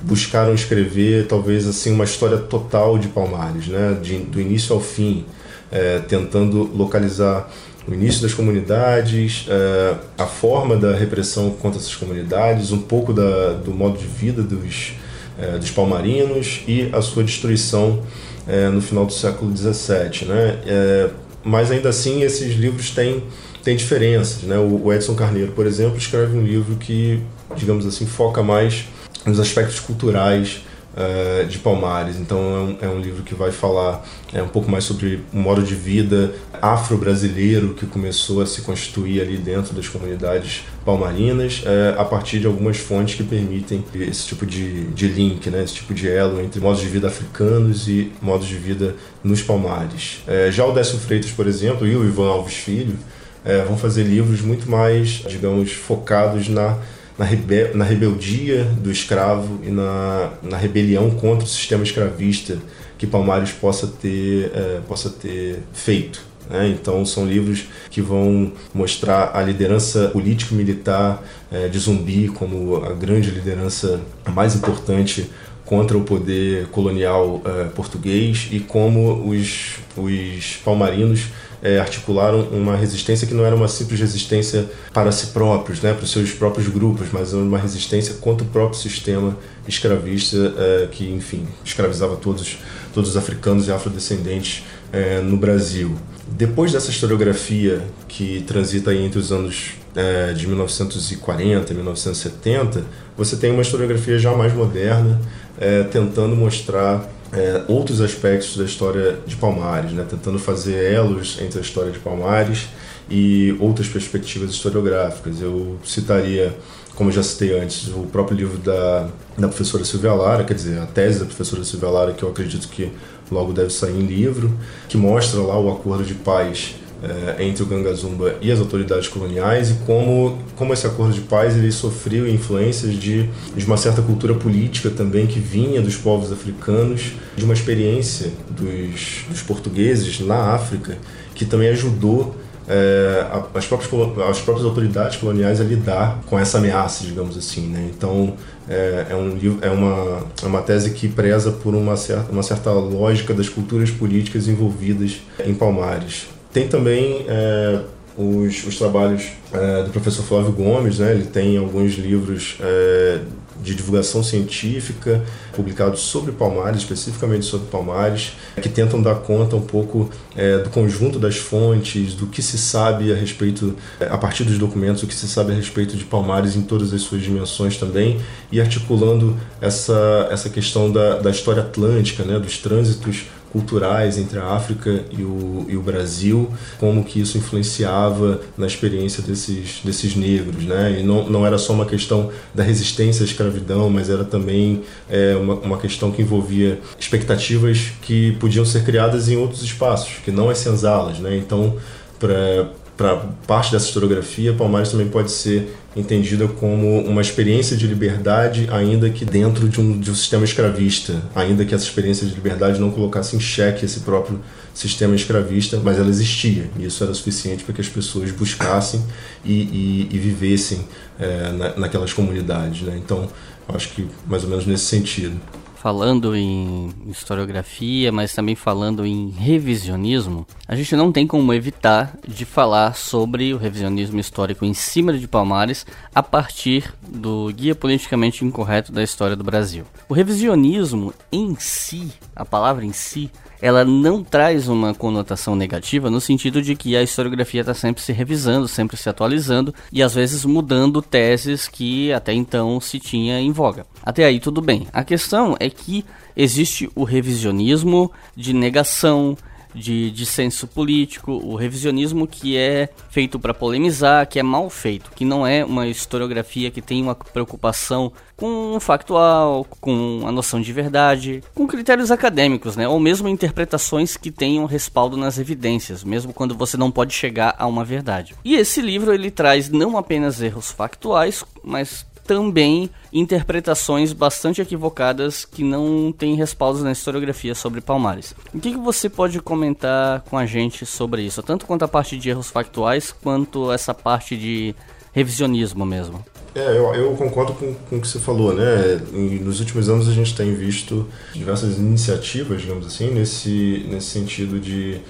S4: buscaram escrever talvez assim uma história total de Palmares, né, de, do início ao fim, é, tentando localizar o início das comunidades, é, a forma da repressão contra essas comunidades, um pouco da, do modo de vida dos, é, dos palmarinos e a sua destruição é, no final do século XVII. Né? É, mas ainda assim esses livros têm tem diferenças. Né? O Edson Carneiro, por exemplo, escreve um livro que, digamos assim, foca mais nos aspectos culturais uh, de Palmares. Então é um, é um, livro que vai falar é, um pouco mais sobre o modo de vida afro-brasileiro que começou a se constituir ali dentro das comunidades palmarinas, uh, a partir de algumas fontes que permitem esse tipo de, de link, né? esse tipo de elo entre modos de vida africanos e modos de vida nos Palmares. Uh, já o Décio Freitas, por exemplo, e o Ivan Alves Filho, é, vão fazer livros muito mais, digamos, focados na, na, rebe na rebeldia do escravo e na, na rebelião contra o sistema escravista que Palmares possa ter, é, possa ter feito. Né? Então, são livros que vão mostrar a liderança político-militar é, de Zumbi como a grande liderança mais importante contra o poder colonial é, português e como os, os palmarinos é, articularam uma resistência que não era uma simples resistência para si próprios, né, para os seus próprios grupos, mas uma resistência contra o próprio sistema escravista é, que, enfim, escravizava todos, todos os africanos e afrodescendentes é, no Brasil. Depois dessa historiografia que transita entre os anos é, de 1940 e 1970, você tem uma historiografia já mais moderna, é, tentando mostrar é, outros aspectos da história de Palmares, né? tentando fazer elos entre a história de Palmares e outras perspectivas historiográficas. Eu citaria, como já citei antes, o próprio livro da, da professora Silvia Lara, quer dizer, a tese da professora Silvia Lara, que eu acredito que logo deve sair em livro, que mostra lá o acordo de paz é, entre o Gangazumba e as autoridades coloniais e como, como esse acordo de paz ele sofreu influências de, de uma certa cultura política também que vinha dos povos africanos, de uma experiência dos, dos portugueses na África que também ajudou é, as, próprias, as próprias autoridades coloniais a lidar com essa ameaça, digamos assim. Né? Então, é, é, um, é, uma, é uma tese que preza por uma certa, uma certa lógica das culturas políticas envolvidas em Palmares. Tem também é, os, os trabalhos é, do professor Flávio Gomes, né? ele tem alguns livros é, de divulgação científica publicados sobre Palmares, especificamente sobre Palmares, que tentam dar conta um pouco é, do conjunto das fontes, do que se sabe a respeito, é, a partir dos documentos, o que se sabe a respeito de Palmares em todas as suas dimensões também, e articulando essa, essa questão da, da história atlântica, né, dos trânsitos culturais entre a África e o, e o Brasil, como que isso influenciava na experiência desses, desses negros, né? E não, não era só uma questão da resistência à escravidão, mas era também é, uma, uma questão que envolvia expectativas que podiam ser criadas em outros espaços, que não as senzalas, né? Então, para para parte dessa historiografia, Palmares também pode ser entendida como uma experiência de liberdade, ainda que dentro de um, de um sistema escravista, ainda que essa experiência de liberdade não colocasse em xeque esse próprio sistema escravista, mas ela existia e isso era suficiente para que as pessoas buscassem e, e, e vivessem é, na, naquelas comunidades. Né? Então, acho que mais ou menos nesse sentido
S3: falando em historiografia, mas também falando em revisionismo, a gente não tem como evitar de falar sobre o revisionismo histórico em cima de Palmares a partir do Guia Politicamente Incorreto da História do Brasil. O revisionismo em si, a palavra em si, ela não traz uma conotação negativa no sentido de que a historiografia está sempre se revisando, sempre se atualizando e às vezes mudando teses que até então se tinha em voga. Até aí tudo bem. A questão é que existe o revisionismo de negação, de dissenso político, o revisionismo que é feito para polemizar, que é mal feito, que não é uma historiografia que tem uma preocupação com o factual, com a noção de verdade, com critérios acadêmicos, né? Ou mesmo interpretações que tenham respaldo nas evidências, mesmo quando você não pode chegar a uma verdade. E esse livro ele traz não apenas erros factuais, mas também interpretações bastante equivocadas que não têm respaldos na historiografia sobre Palmares. O que, que você pode comentar com a gente sobre isso, tanto quanto a parte de erros factuais, quanto essa parte de revisionismo mesmo?
S4: É, eu, eu concordo com, com o que você falou, né? nos últimos anos a gente tem visto diversas iniciativas, digamos assim, nesse, nesse sentido de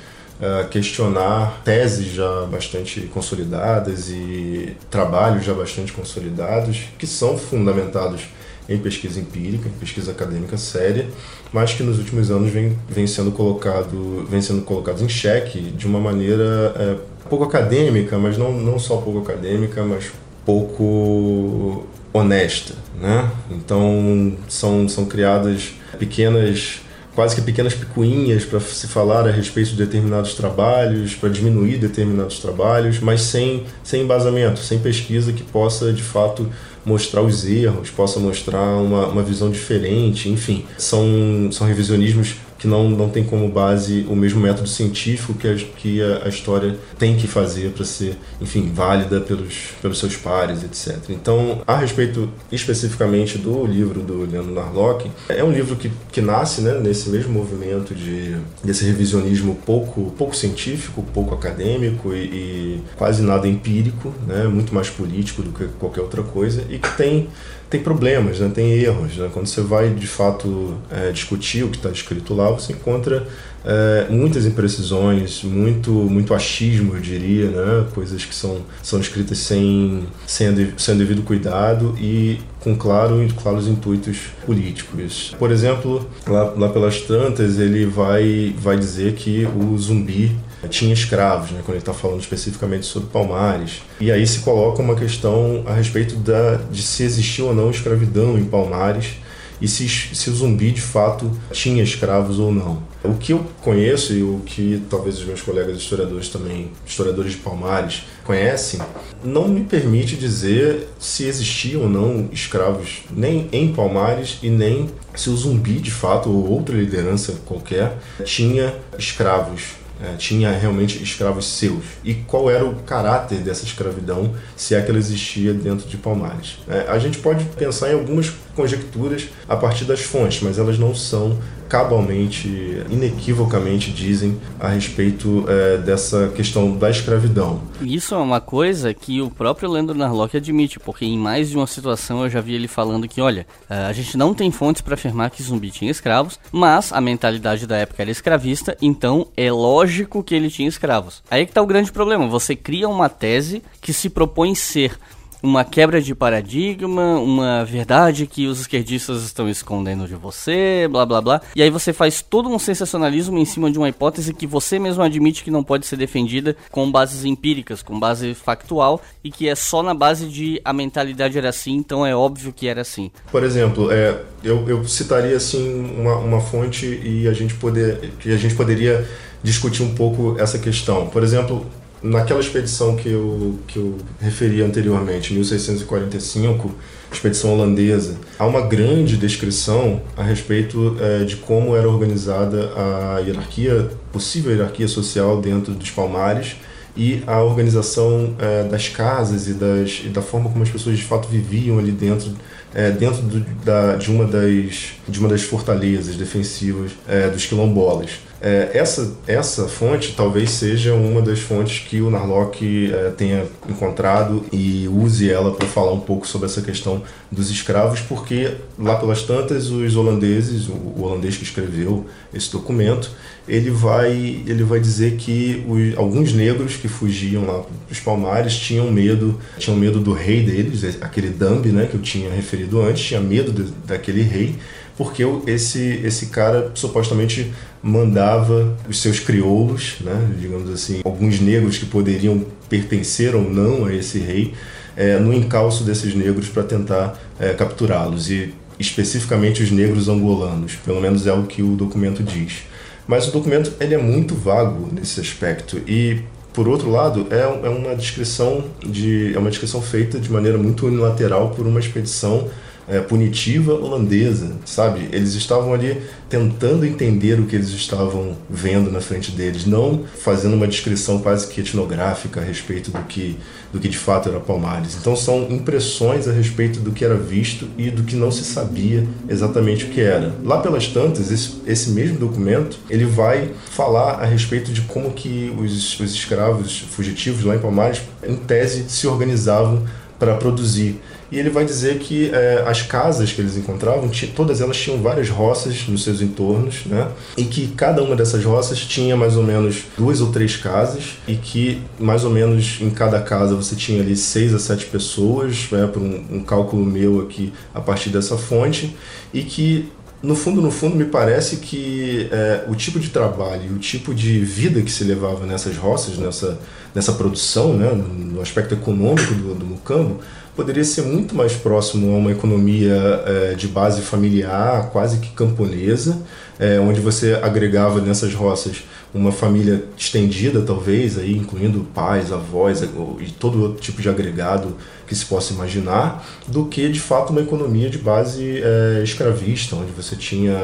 S4: uh, questionar teses já bastante consolidadas e trabalhos já bastante consolidados, que são fundamentados em pesquisa empírica, em pesquisa acadêmica séria, mas que nos últimos anos vem, vem, sendo, colocado, vem sendo colocados em xeque de uma maneira é, pouco acadêmica, mas não, não só pouco acadêmica, mas pouco honesta. Né? Então são, são criadas pequenas quase que pequenas picuinhas para se falar a respeito de determinados trabalhos, para diminuir determinados trabalhos, mas sem, sem embasamento, sem pesquisa que possa de fato mostrar os erros, possa mostrar uma, uma visão diferente, enfim. São, são revisionismos que não, não tem como base o mesmo método científico que a, que a, a história tem que fazer para ser, enfim, válida pelos, pelos seus pares, etc. Então, a respeito especificamente do livro do Leandro Narlock, é um livro que, que nasce né, nesse mesmo movimento de, desse revisionismo pouco, pouco científico, pouco acadêmico e, e quase nada empírico, né, muito mais político do que qualquer outra coisa, e que tem tem problemas, né? tem erros. Né? Quando você vai de fato é, discutir o que está escrito lá, você encontra é, muitas imprecisões, muito, muito achismo, eu diria, né? coisas que são, são escritas sem, sem, sem devido cuidado e com claro, claros intuitos políticos. Por exemplo, lá, lá pelas tantas, ele vai, vai dizer que o zumbi tinha escravos, né, quando ele está falando especificamente sobre Palmares. E aí se coloca uma questão a respeito da, de se existiu ou não escravidão em Palmares e se, se o zumbi de fato tinha escravos ou não. O que eu conheço e o que talvez os meus colegas historiadores também, historiadores de Palmares, conhecem, não me permite dizer se existiam ou não escravos nem em Palmares e nem se o zumbi de fato ou outra liderança qualquer tinha escravos é, tinha realmente escravos seus e qual era o caráter dessa escravidão, se é que ela existia dentro de Palmares. É, a gente pode pensar em algumas conjecturas a partir das fontes, mas elas não são cabalmente, inequivocamente dizem a respeito é, dessa questão da escravidão.
S3: Isso é uma coisa que o próprio Leandro Narlock admite, porque em mais de uma situação eu já vi ele falando que, olha, é, a gente não tem fontes para afirmar que zumbi tinha escravos, mas a mentalidade da época era escravista, então é lógico que ele tinha escravos. Aí que tá o grande problema, você cria uma tese que se propõe ser uma quebra de paradigma, uma verdade que os esquerdistas estão escondendo de você, blá blá blá. E aí você faz todo um sensacionalismo em cima de uma hipótese que você mesmo admite que não pode ser defendida com bases empíricas, com base factual e que é só na base de a mentalidade era assim, então é óbvio que era assim.
S4: Por exemplo, é, eu, eu citaria assim uma, uma fonte e a gente poder que a gente poderia discutir um pouco essa questão. Por exemplo, naquela expedição que eu, que eu referi anteriormente, 1645, expedição holandesa, há uma grande descrição a respeito é, de como era organizada a hierarquia, possível hierarquia social dentro dos Palmares e a organização é, das casas e, das, e da forma como as pessoas de fato viviam ali dentro é, dentro do, da, de, uma das, de uma das fortalezas defensivas é, dos quilombolas. É, essa, essa fonte talvez seja uma das fontes que o Narlock é, tenha encontrado e use ela para falar um pouco sobre essa questão dos escravos, porque lá pelas tantas os holandeses, o, o holandês que escreveu esse documento, ele vai, ele vai dizer que os, alguns negros que fugiam lá dos Palmares tinham medo, tinham medo do rei deles, aquele Dambi, né, que eu tinha referido antes, tinha medo de, daquele rei, porque esse, esse cara supostamente mandava os seus crioulos, né, digamos assim, alguns negros que poderiam pertencer ou não a esse rei, é, no encalço desses negros para tentar é, capturá-los, e especificamente os negros angolanos, pelo menos é o que o documento diz. Mas o documento ele é muito vago nesse aspecto. E por outro lado é, é uma descrição de é uma descrição feita de maneira muito unilateral por uma expedição é, punitiva holandesa, sabe? Eles estavam ali tentando entender o que eles estavam vendo na frente deles, não fazendo uma descrição quase que etnográfica a respeito do que, do que de fato era Palmares. Então são impressões a respeito do que era visto e do que não se sabia exatamente o que era. Lá pelas tantas, esse, esse mesmo documento ele vai falar a respeito de como que os, os escravos fugitivos lá em Palmares, em tese, se organizavam para produzir e ele vai dizer que é, as casas que eles encontravam, todas elas tinham várias roças nos seus entornos, né? E que cada uma dessas roças tinha mais ou menos duas ou três casas e que mais ou menos em cada casa você tinha ali seis a sete pessoas, né? Por um, um cálculo meu aqui a partir dessa fonte e que no fundo, no fundo, me parece que é, o tipo de trabalho o tipo de vida que se levava nessas roças, nessa, nessa produção, né, no aspecto econômico do, do mucambo, poderia ser muito mais próximo a uma economia é, de base familiar, quase que camponesa, é, onde você agregava nessas roças uma família estendida, talvez, aí, incluindo pais, avós e todo outro tipo de agregado que se possa imaginar, do que de fato uma economia de base é, escravista, onde você tinha,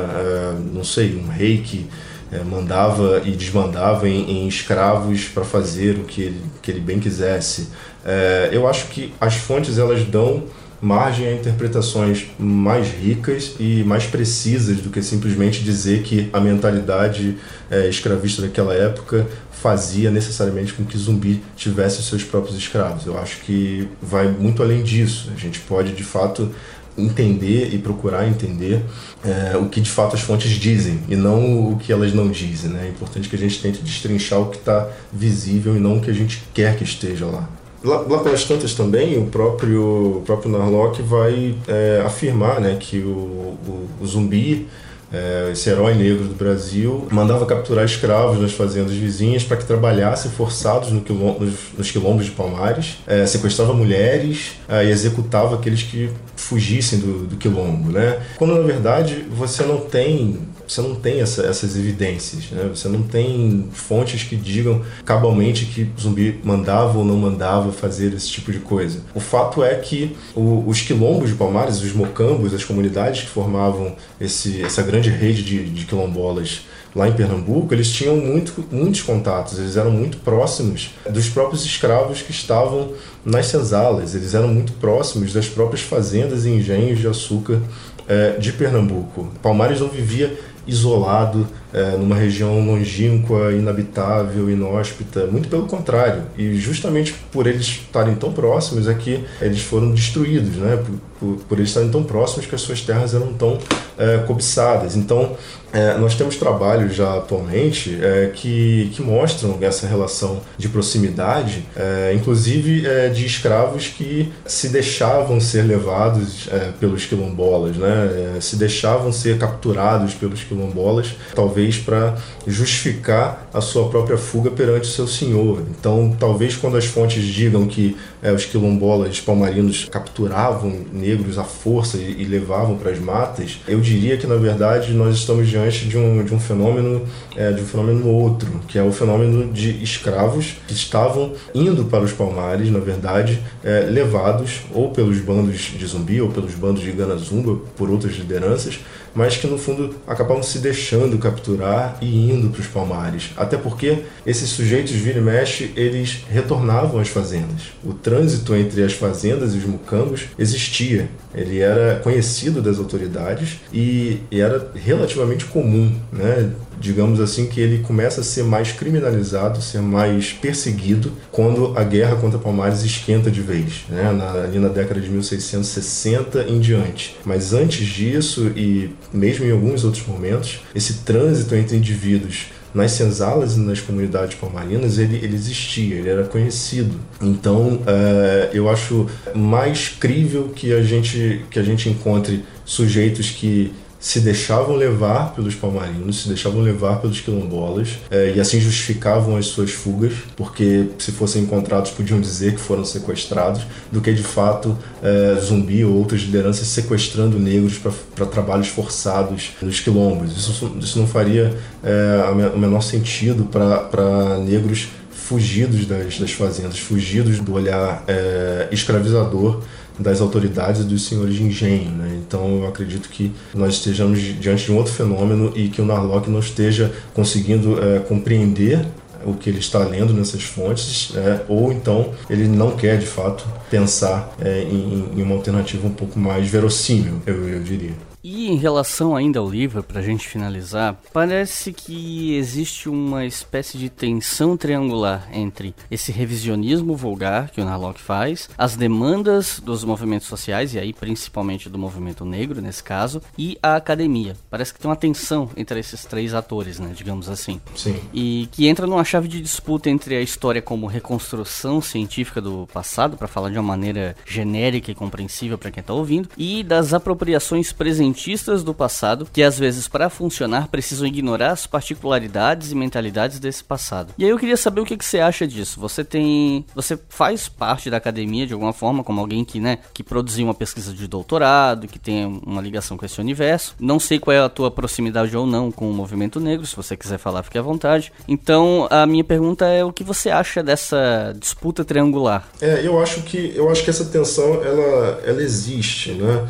S4: não sei, um rei que mandava e desmandava em, em escravos para fazer o que ele, que ele bem quisesse. É, eu acho que as fontes elas dão margem a interpretações mais ricas e mais precisas do que simplesmente dizer que a mentalidade é, escravista daquela época fazia necessariamente com que zumbi tivesse seus próprios escravos. Eu acho que vai muito além disso. A gente pode de fato entender e procurar entender é, o que de fato as fontes dizem e não o que elas não dizem. Né? É importante que a gente tente destrinchar o que está visível e não o que a gente quer que esteja lá. Lá, pelas tantas também, o próprio, o próprio Narlock vai é, afirmar né, que o, o, o zumbi é, esse herói negro do Brasil, mandava capturar escravos nas fazendas vizinhas para que trabalhassem forçados no quilom nos, nos, quilombos de Palmares, é, sequestrava mulheres é, e executava aqueles que fugissem do, do quilombo, né? Quando na verdade você não tem você não tem essa, essas evidências, né? Você não tem fontes que digam cabalmente que zumbi mandava ou não mandava fazer esse tipo de coisa. O fato é que o, os quilombos de Palmares, os mocambos, as comunidades que formavam esse, essa grande rede de, de quilombolas lá em Pernambuco, eles tinham muito, muitos contatos, eles eram muito próximos dos próprios escravos que estavam nas senzalas, eles eram muito próximos das próprias fazendas e engenhos de açúcar é, de Pernambuco. Palmares não vivia isolado, é, numa região longínqua, inabitável, inóspita. Muito pelo contrário. E justamente por eles estarem tão próximos é que eles foram destruídos, né? Por, por, por eles estarem tão próximos que as suas terras eram tão é, cobiçadas. Então, é, nós temos trabalhos já atualmente é, que, que mostram essa relação de proximidade, é, inclusive é, de escravos que se deixavam ser levados é, pelos quilombolas, né? É, se deixavam ser capturados pelos quilombolas, talvez para justificar a sua própria fuga perante o seu senhor. Então, talvez quando as fontes digam que os quilombolas palmarinos capturavam negros à força e, e levavam para as matas, eu diria que na verdade nós estamos diante de um, de um fenômeno é, de um fenômeno outro, que é o fenômeno de escravos que estavam indo para os palmares, na verdade, é, levados ou pelos bandos de zumbi ou pelos bandos de Ganazumba, por outras lideranças, mas que no fundo acabavam se deixando capturar e indo para os palmares. Até porque esses sujeitos vira e mexe, eles retornavam às fazendas. O trânsito entre as fazendas e os mucambos existia. Ele era conhecido das autoridades e era relativamente comum, né? Digamos assim, que ele começa a ser mais criminalizado, ser mais perseguido quando a guerra contra Palmares esquenta de vez, né? na, ali na década de 1660 em diante. Mas antes disso, e mesmo em alguns outros momentos, esse trânsito entre indivíduos nas senzalas e nas comunidades palmarinas ele, ele existia, ele era conhecido. Então é, eu acho mais crível que a gente que a gente encontre sujeitos que se deixavam levar pelos palmarinos, se deixavam levar pelos quilombolas é, e assim justificavam as suas fugas, porque se fossem encontrados podiam dizer que foram sequestrados, do que de fato é, zumbi ou outras lideranças sequestrando negros para trabalhos forçados nos quilombos. Isso, isso não faria é, o menor sentido para negros fugidos das, das fazendas, fugidos do olhar escravizador das autoridades e dos senhores de engenho. Né? Então eu acredito que nós estejamos diante de um outro fenômeno e que o Narlock não esteja conseguindo é, compreender o que ele está lendo nessas fontes, é, ou então ele não quer de fato pensar é, em, em, uma alternativa um pouco mais verossímil, eu, eu diria.
S3: E em relação ainda ao livro, para a gente finalizar, parece que existe uma espécie de tensão triangular entre esse revisionismo vulgar que o Narlock faz, as demandas dos movimentos sociais, e aí principalmente do movimento negro nesse caso, e a academia. Parece que tem uma tensão entre esses três atores, né, digamos assim.
S4: Sim.
S3: E que entra numa chave de disputa entre a história como reconstrução científica do passado, para falar de uma maneira genérica e compreensível para quem está ouvindo, e das apropriações presentes cientistas do passado que às vezes para funcionar precisam ignorar as particularidades e mentalidades desse passado. E aí eu queria saber o que, que você acha disso. Você tem, você faz parte da academia de alguma forma como alguém que, né, que produziu uma pesquisa de doutorado, que tem uma ligação com esse universo. Não sei qual é a tua proximidade ou não com o movimento negro, se você quiser falar, fique à vontade. Então, a minha pergunta é o que você acha dessa disputa triangular?
S4: É, eu acho que eu acho que essa tensão ela ela existe, né?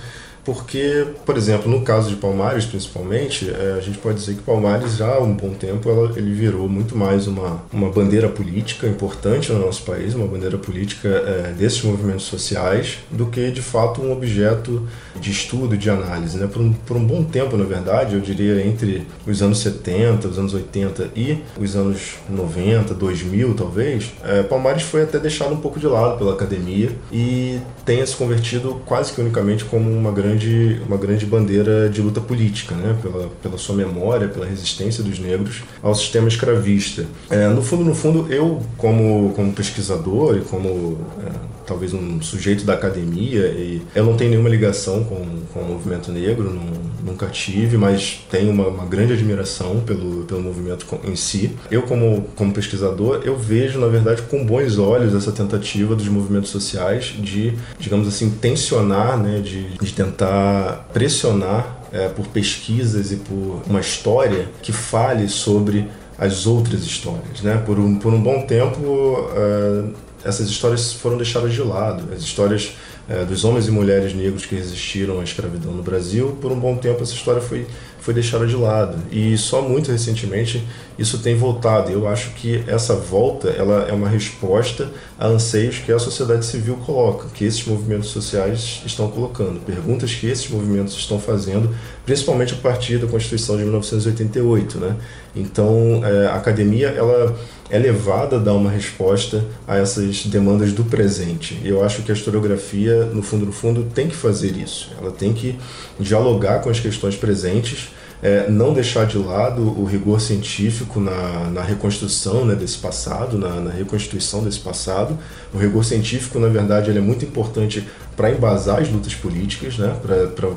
S4: Porque, por exemplo, no caso de Palmares, principalmente, é, a gente pode dizer que Palmares já há um bom tempo ele virou muito mais uma, uma bandeira política importante no nosso país, uma bandeira política é, desses movimentos sociais, do que de fato um objeto de estudo, de análise. Né? Por, um, por um bom tempo, na verdade, eu diria entre os anos 70, os anos 80 e os anos 90, 2000 talvez, é, Palmares foi até deixado um pouco de lado pela academia e tenha se convertido quase que unicamente como uma grande grande, uma grande bandeira de luta política, né? pela, pela sua memória, pela resistência dos negros ao sistema escravista. É, no fundo, no fundo, eu como, como pesquisador e como é, talvez um sujeito da academia, e eu não tenho nenhuma ligação com, com o movimento negro, não, nunca tive, mas tenho uma, uma, grande admiração pelo, pelo movimento em si. Eu como, como pesquisador, eu vejo, na verdade, com bons olhos essa tentativa dos movimentos sociais de, digamos assim, tensionar, né, de, de tentar pressionar é, por pesquisas e por uma história que fale sobre as outras histórias. Né? Por, um, por um bom tempo, é, essas histórias foram deixadas de lado. As histórias é, dos homens e mulheres negros que resistiram à escravidão no Brasil, por um bom tempo essa história foi foi deixada de lado. E só muito recentemente isso tem voltado. Eu acho que essa volta ela é uma resposta a anseios que a sociedade civil coloca, que esses movimentos sociais estão colocando, perguntas que esses movimentos estão fazendo, principalmente a partir da Constituição de 1988. Né? Então, é, a academia ela é levada a dar uma resposta a essas demandas do presente. Eu acho que a historiografia, no fundo, no fundo, tem que fazer isso. Ela tem que dialogar com as questões presentes é, não deixar de lado o rigor científico na, na reconstrução né, desse passado, na, na, reconstituição desse passado. O rigor científico, na verdade, ele é muito importante para embasar as lutas políticas, né, para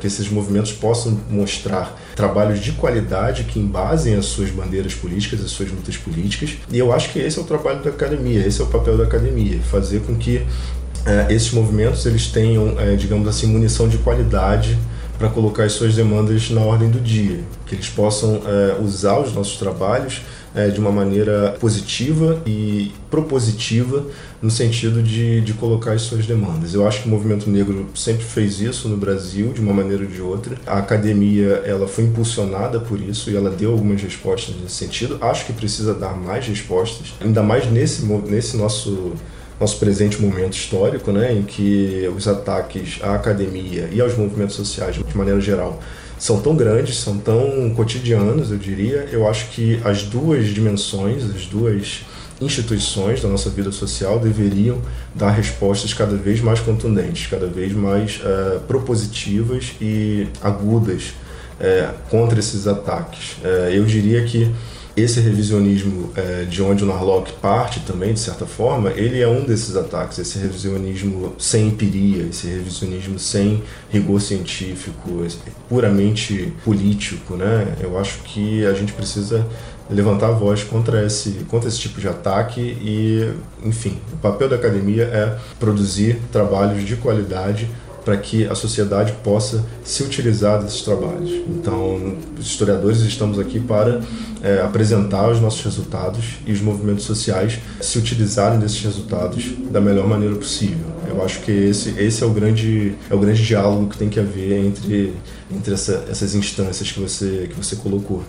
S4: que esses movimentos possam mostrar trabalhos de qualidade que embasem as suas bandeiras políticas, as suas lutas políticas. E eu acho que esse é o trabalho da academia, esse é o papel da academia, fazer com que é, esses movimentos eles tenham, é, digamos assim, munição de qualidade para colocar as suas demandas na ordem do dia, que eles possam é, usar os nossos trabalhos é, de uma maneira positiva e propositiva no sentido de, de colocar as suas demandas. Eu acho que o movimento negro sempre fez isso no Brasil de uma maneira ou de outra. A academia ela foi impulsionada por isso e ela deu algumas respostas nesse sentido. Acho que precisa dar mais respostas, ainda mais nesse, nesse nosso nosso presente momento histórico, né, em que os ataques à academia e aos movimentos sociais, de maneira geral, são tão grandes, são tão cotidianos, eu diria. Eu acho que as duas dimensões, as duas instituições da nossa vida social deveriam dar respostas cada vez mais contundentes, cada vez mais uh, propositivas e agudas uh, contra esses ataques. Uh, eu diria que esse revisionismo é, de onde o Narlock parte também, de certa forma, ele é um desses ataques, esse revisionismo sem empiria, esse revisionismo sem rigor científico, puramente político, né? Eu acho que a gente precisa levantar a voz contra esse, contra esse tipo de ataque e, enfim, o papel da academia é produzir trabalhos de qualidade para que a sociedade possa se utilizar desses trabalhos. Então, os historiadores estamos aqui para é, apresentar os nossos resultados e os movimentos sociais se utilizarem desses resultados da melhor maneira possível. Eu acho que esse, esse é o grande é o grande diálogo que tem que haver entre entre essa, essas instâncias que você que você colocou.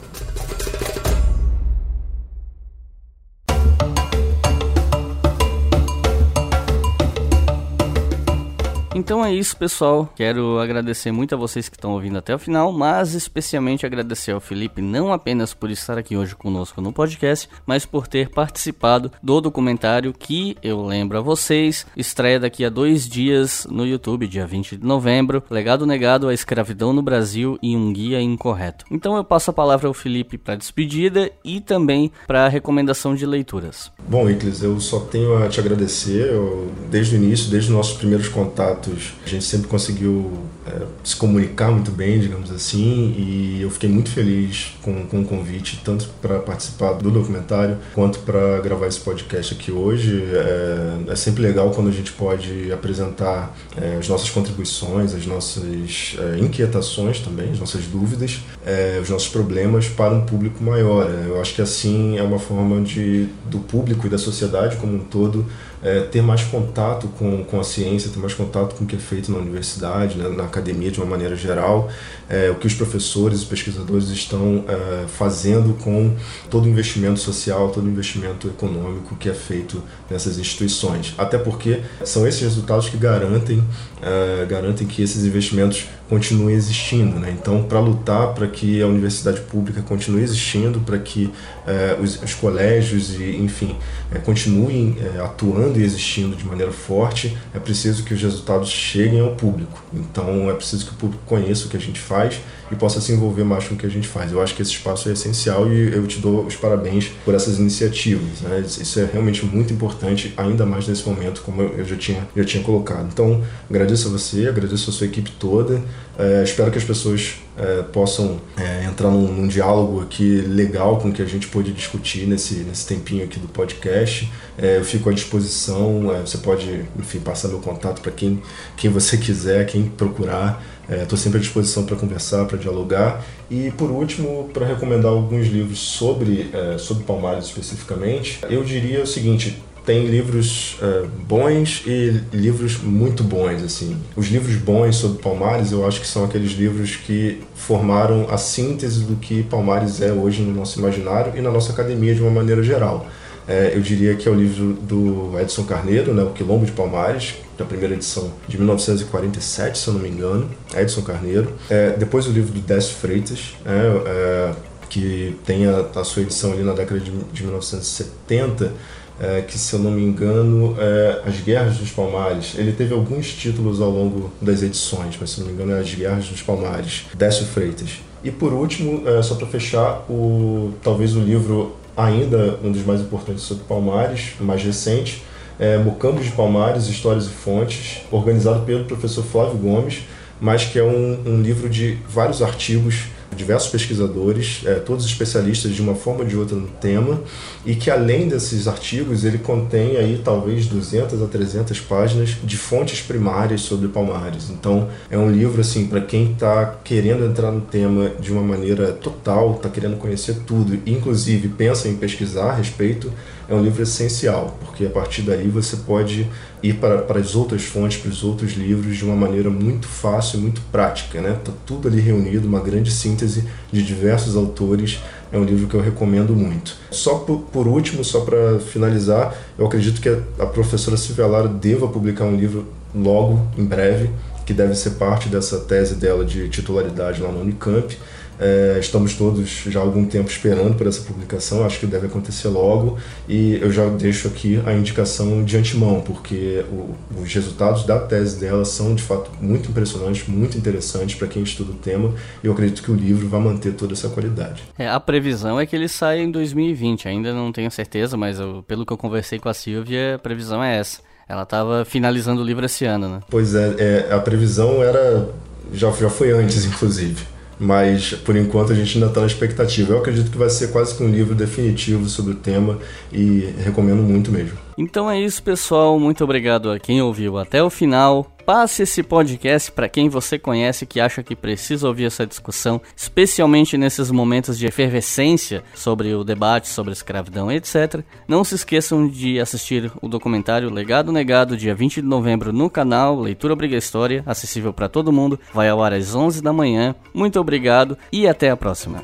S3: Então é isso, pessoal. Quero agradecer muito a vocês que estão ouvindo até o final, mas especialmente agradecer ao Felipe não apenas por estar aqui hoje conosco no podcast, mas por ter participado do documentário que, eu lembro a vocês, estreia daqui a dois dias no YouTube, dia 20 de novembro, Legado Negado à Escravidão no Brasil e um Guia Incorreto. Então eu passo a palavra ao Felipe para despedida e também para a recomendação de leituras.
S4: Bom, Iclis, eu só tenho a te agradecer. Eu, desde o início, desde os nossos primeiros contatos, a gente sempre conseguiu é, se comunicar muito bem, digamos assim, e eu fiquei muito feliz com, com o convite, tanto para participar do documentário quanto para gravar esse podcast aqui hoje. É, é, sempre legal quando a gente pode apresentar é, as nossas contribuições, as nossas é, inquietações também, as nossas dúvidas, é, os nossos problemas para um público maior. Eu acho que assim é uma forma de do público e da sociedade como um todo é, ter mais contato com, com a ciência, ter mais contato com o que é feito na universidade, né, na academia de uma maneira geral, é, o que os professores e pesquisadores estão é, fazendo com todo o investimento social, todo o investimento econômico que é feito nessas instituições. Até porque são esses resultados que garantem, é, garantem que esses investimentos continuem existindo. Né? Então, para lutar para que a universidade pública continue existindo, para que é, os, os, colégios e, enfim, é, continuem é, atuando e existindo de maneira forte, é preciso que os resultados cheguem ao público. Então, é preciso que o público conheça o que a gente faz e possa se envolver mais com o que a gente faz. Eu acho que esse espaço é essencial e eu te dou os parabéns por essas iniciativas. Né? Isso é realmente muito importante, ainda mais nesse momento, como eu já tinha, já tinha colocado. Então, agradeço a você, agradeço a sua equipe toda. É, espero que as pessoas é, possam é, entrar num, num, diálogo aqui legal com o que a gente pôde discutir nesse, nesse tempinho aqui do podcast. É, eu fico à disposição, é, você pode, enfim, passar meu contato para quem, quem você quiser, quem procurar. Estou é, sempre à disposição para conversar, para dialogar. E por último, para recomendar alguns livros sobre, é, sobre Palmares especificamente, eu diria o seguinte: tem livros uh, bons e livros muito bons, assim. Os livros bons sobre Palmares, eu acho que são aqueles livros que formaram a síntese do que Palmares é hoje no nosso imaginário e na nossa academia de uma maneira geral. É, eu diria que é o livro do Edson Carneiro, né, O Quilombo de Palmares, da primeira edição de 1947, se eu não me engano, Edson Carneiro. É, depois o livro do Décio Freitas, é, é que tem a, a, sua edição ali na década de, de 1970, é, que se eu não me engano é As Guerras dos Palmares. Ele teve alguns títulos ao longo das edições, mas se eu não me engano é As Guerras dos Palmares, Décio Freitas. E por último, é, só para fechar, o, talvez o livro ainda um dos mais importantes sobre Palmares, mais recente, é Mocambos de Palmares, Histórias e Fontes, organizado pelo professor Flávio Gomes, mas que é um, um livro de vários artigos diversos pesquisadores, é, todos especialistas de uma forma ou de outra no tema, e que além desses artigos ele contém aí talvez 200 a 300 páginas de fontes primárias sobre Palmares. Então é um livro assim para quem está querendo entrar no tema de uma maneira total, está querendo conhecer tudo, inclusive pensa em pesquisar a respeito, é um livro essencial, porque a partir daí você pode ir para, para as outras fontes, para os outros livros de uma maneira muito fácil, muito prática, né? Tá tudo ali reunido, uma grande síntese de diversos autores. É um livro que eu recomendo muito. Só por, por último, só para finalizar, eu acredito que a, a professora Silvia Lara deva publicar um livro logo, em breve, que deve ser parte dessa tese dela de titularidade lá no Unicamp é, estamos todos já há algum tempo esperando por essa publicação, acho que deve acontecer logo e eu já deixo aqui a indicação de antemão, porque o, os resultados da tese dela são de fato muito impressionantes, muito interessantes para quem estuda o tema e eu acredito que o livro vai manter toda essa qualidade.
S3: É, a previsão é que ele saia em 2020, ainda não tenho certeza, mas eu, pelo que eu conversei com a Silvia, a previsão é essa. Ela estava finalizando o livro esse ano, né?
S4: Pois é, é a previsão era já, já foi antes, inclusive mas por enquanto a gente ainda está na expectativa. Eu acredito que vai ser quase que um livro definitivo sobre o tema e recomendo muito mesmo.
S3: Então é isso, pessoal. Muito obrigado a quem ouviu até o final. Passe esse podcast para quem você conhece que acha que precisa ouvir essa discussão, especialmente nesses momentos de efervescência sobre o debate sobre escravidão, etc. Não se esqueçam de assistir o documentário Legado Negado, dia 20 de novembro, no canal Leitura Obriga História, acessível para todo mundo. Vai ao ar às 11 da manhã. Muito obrigado e até a próxima.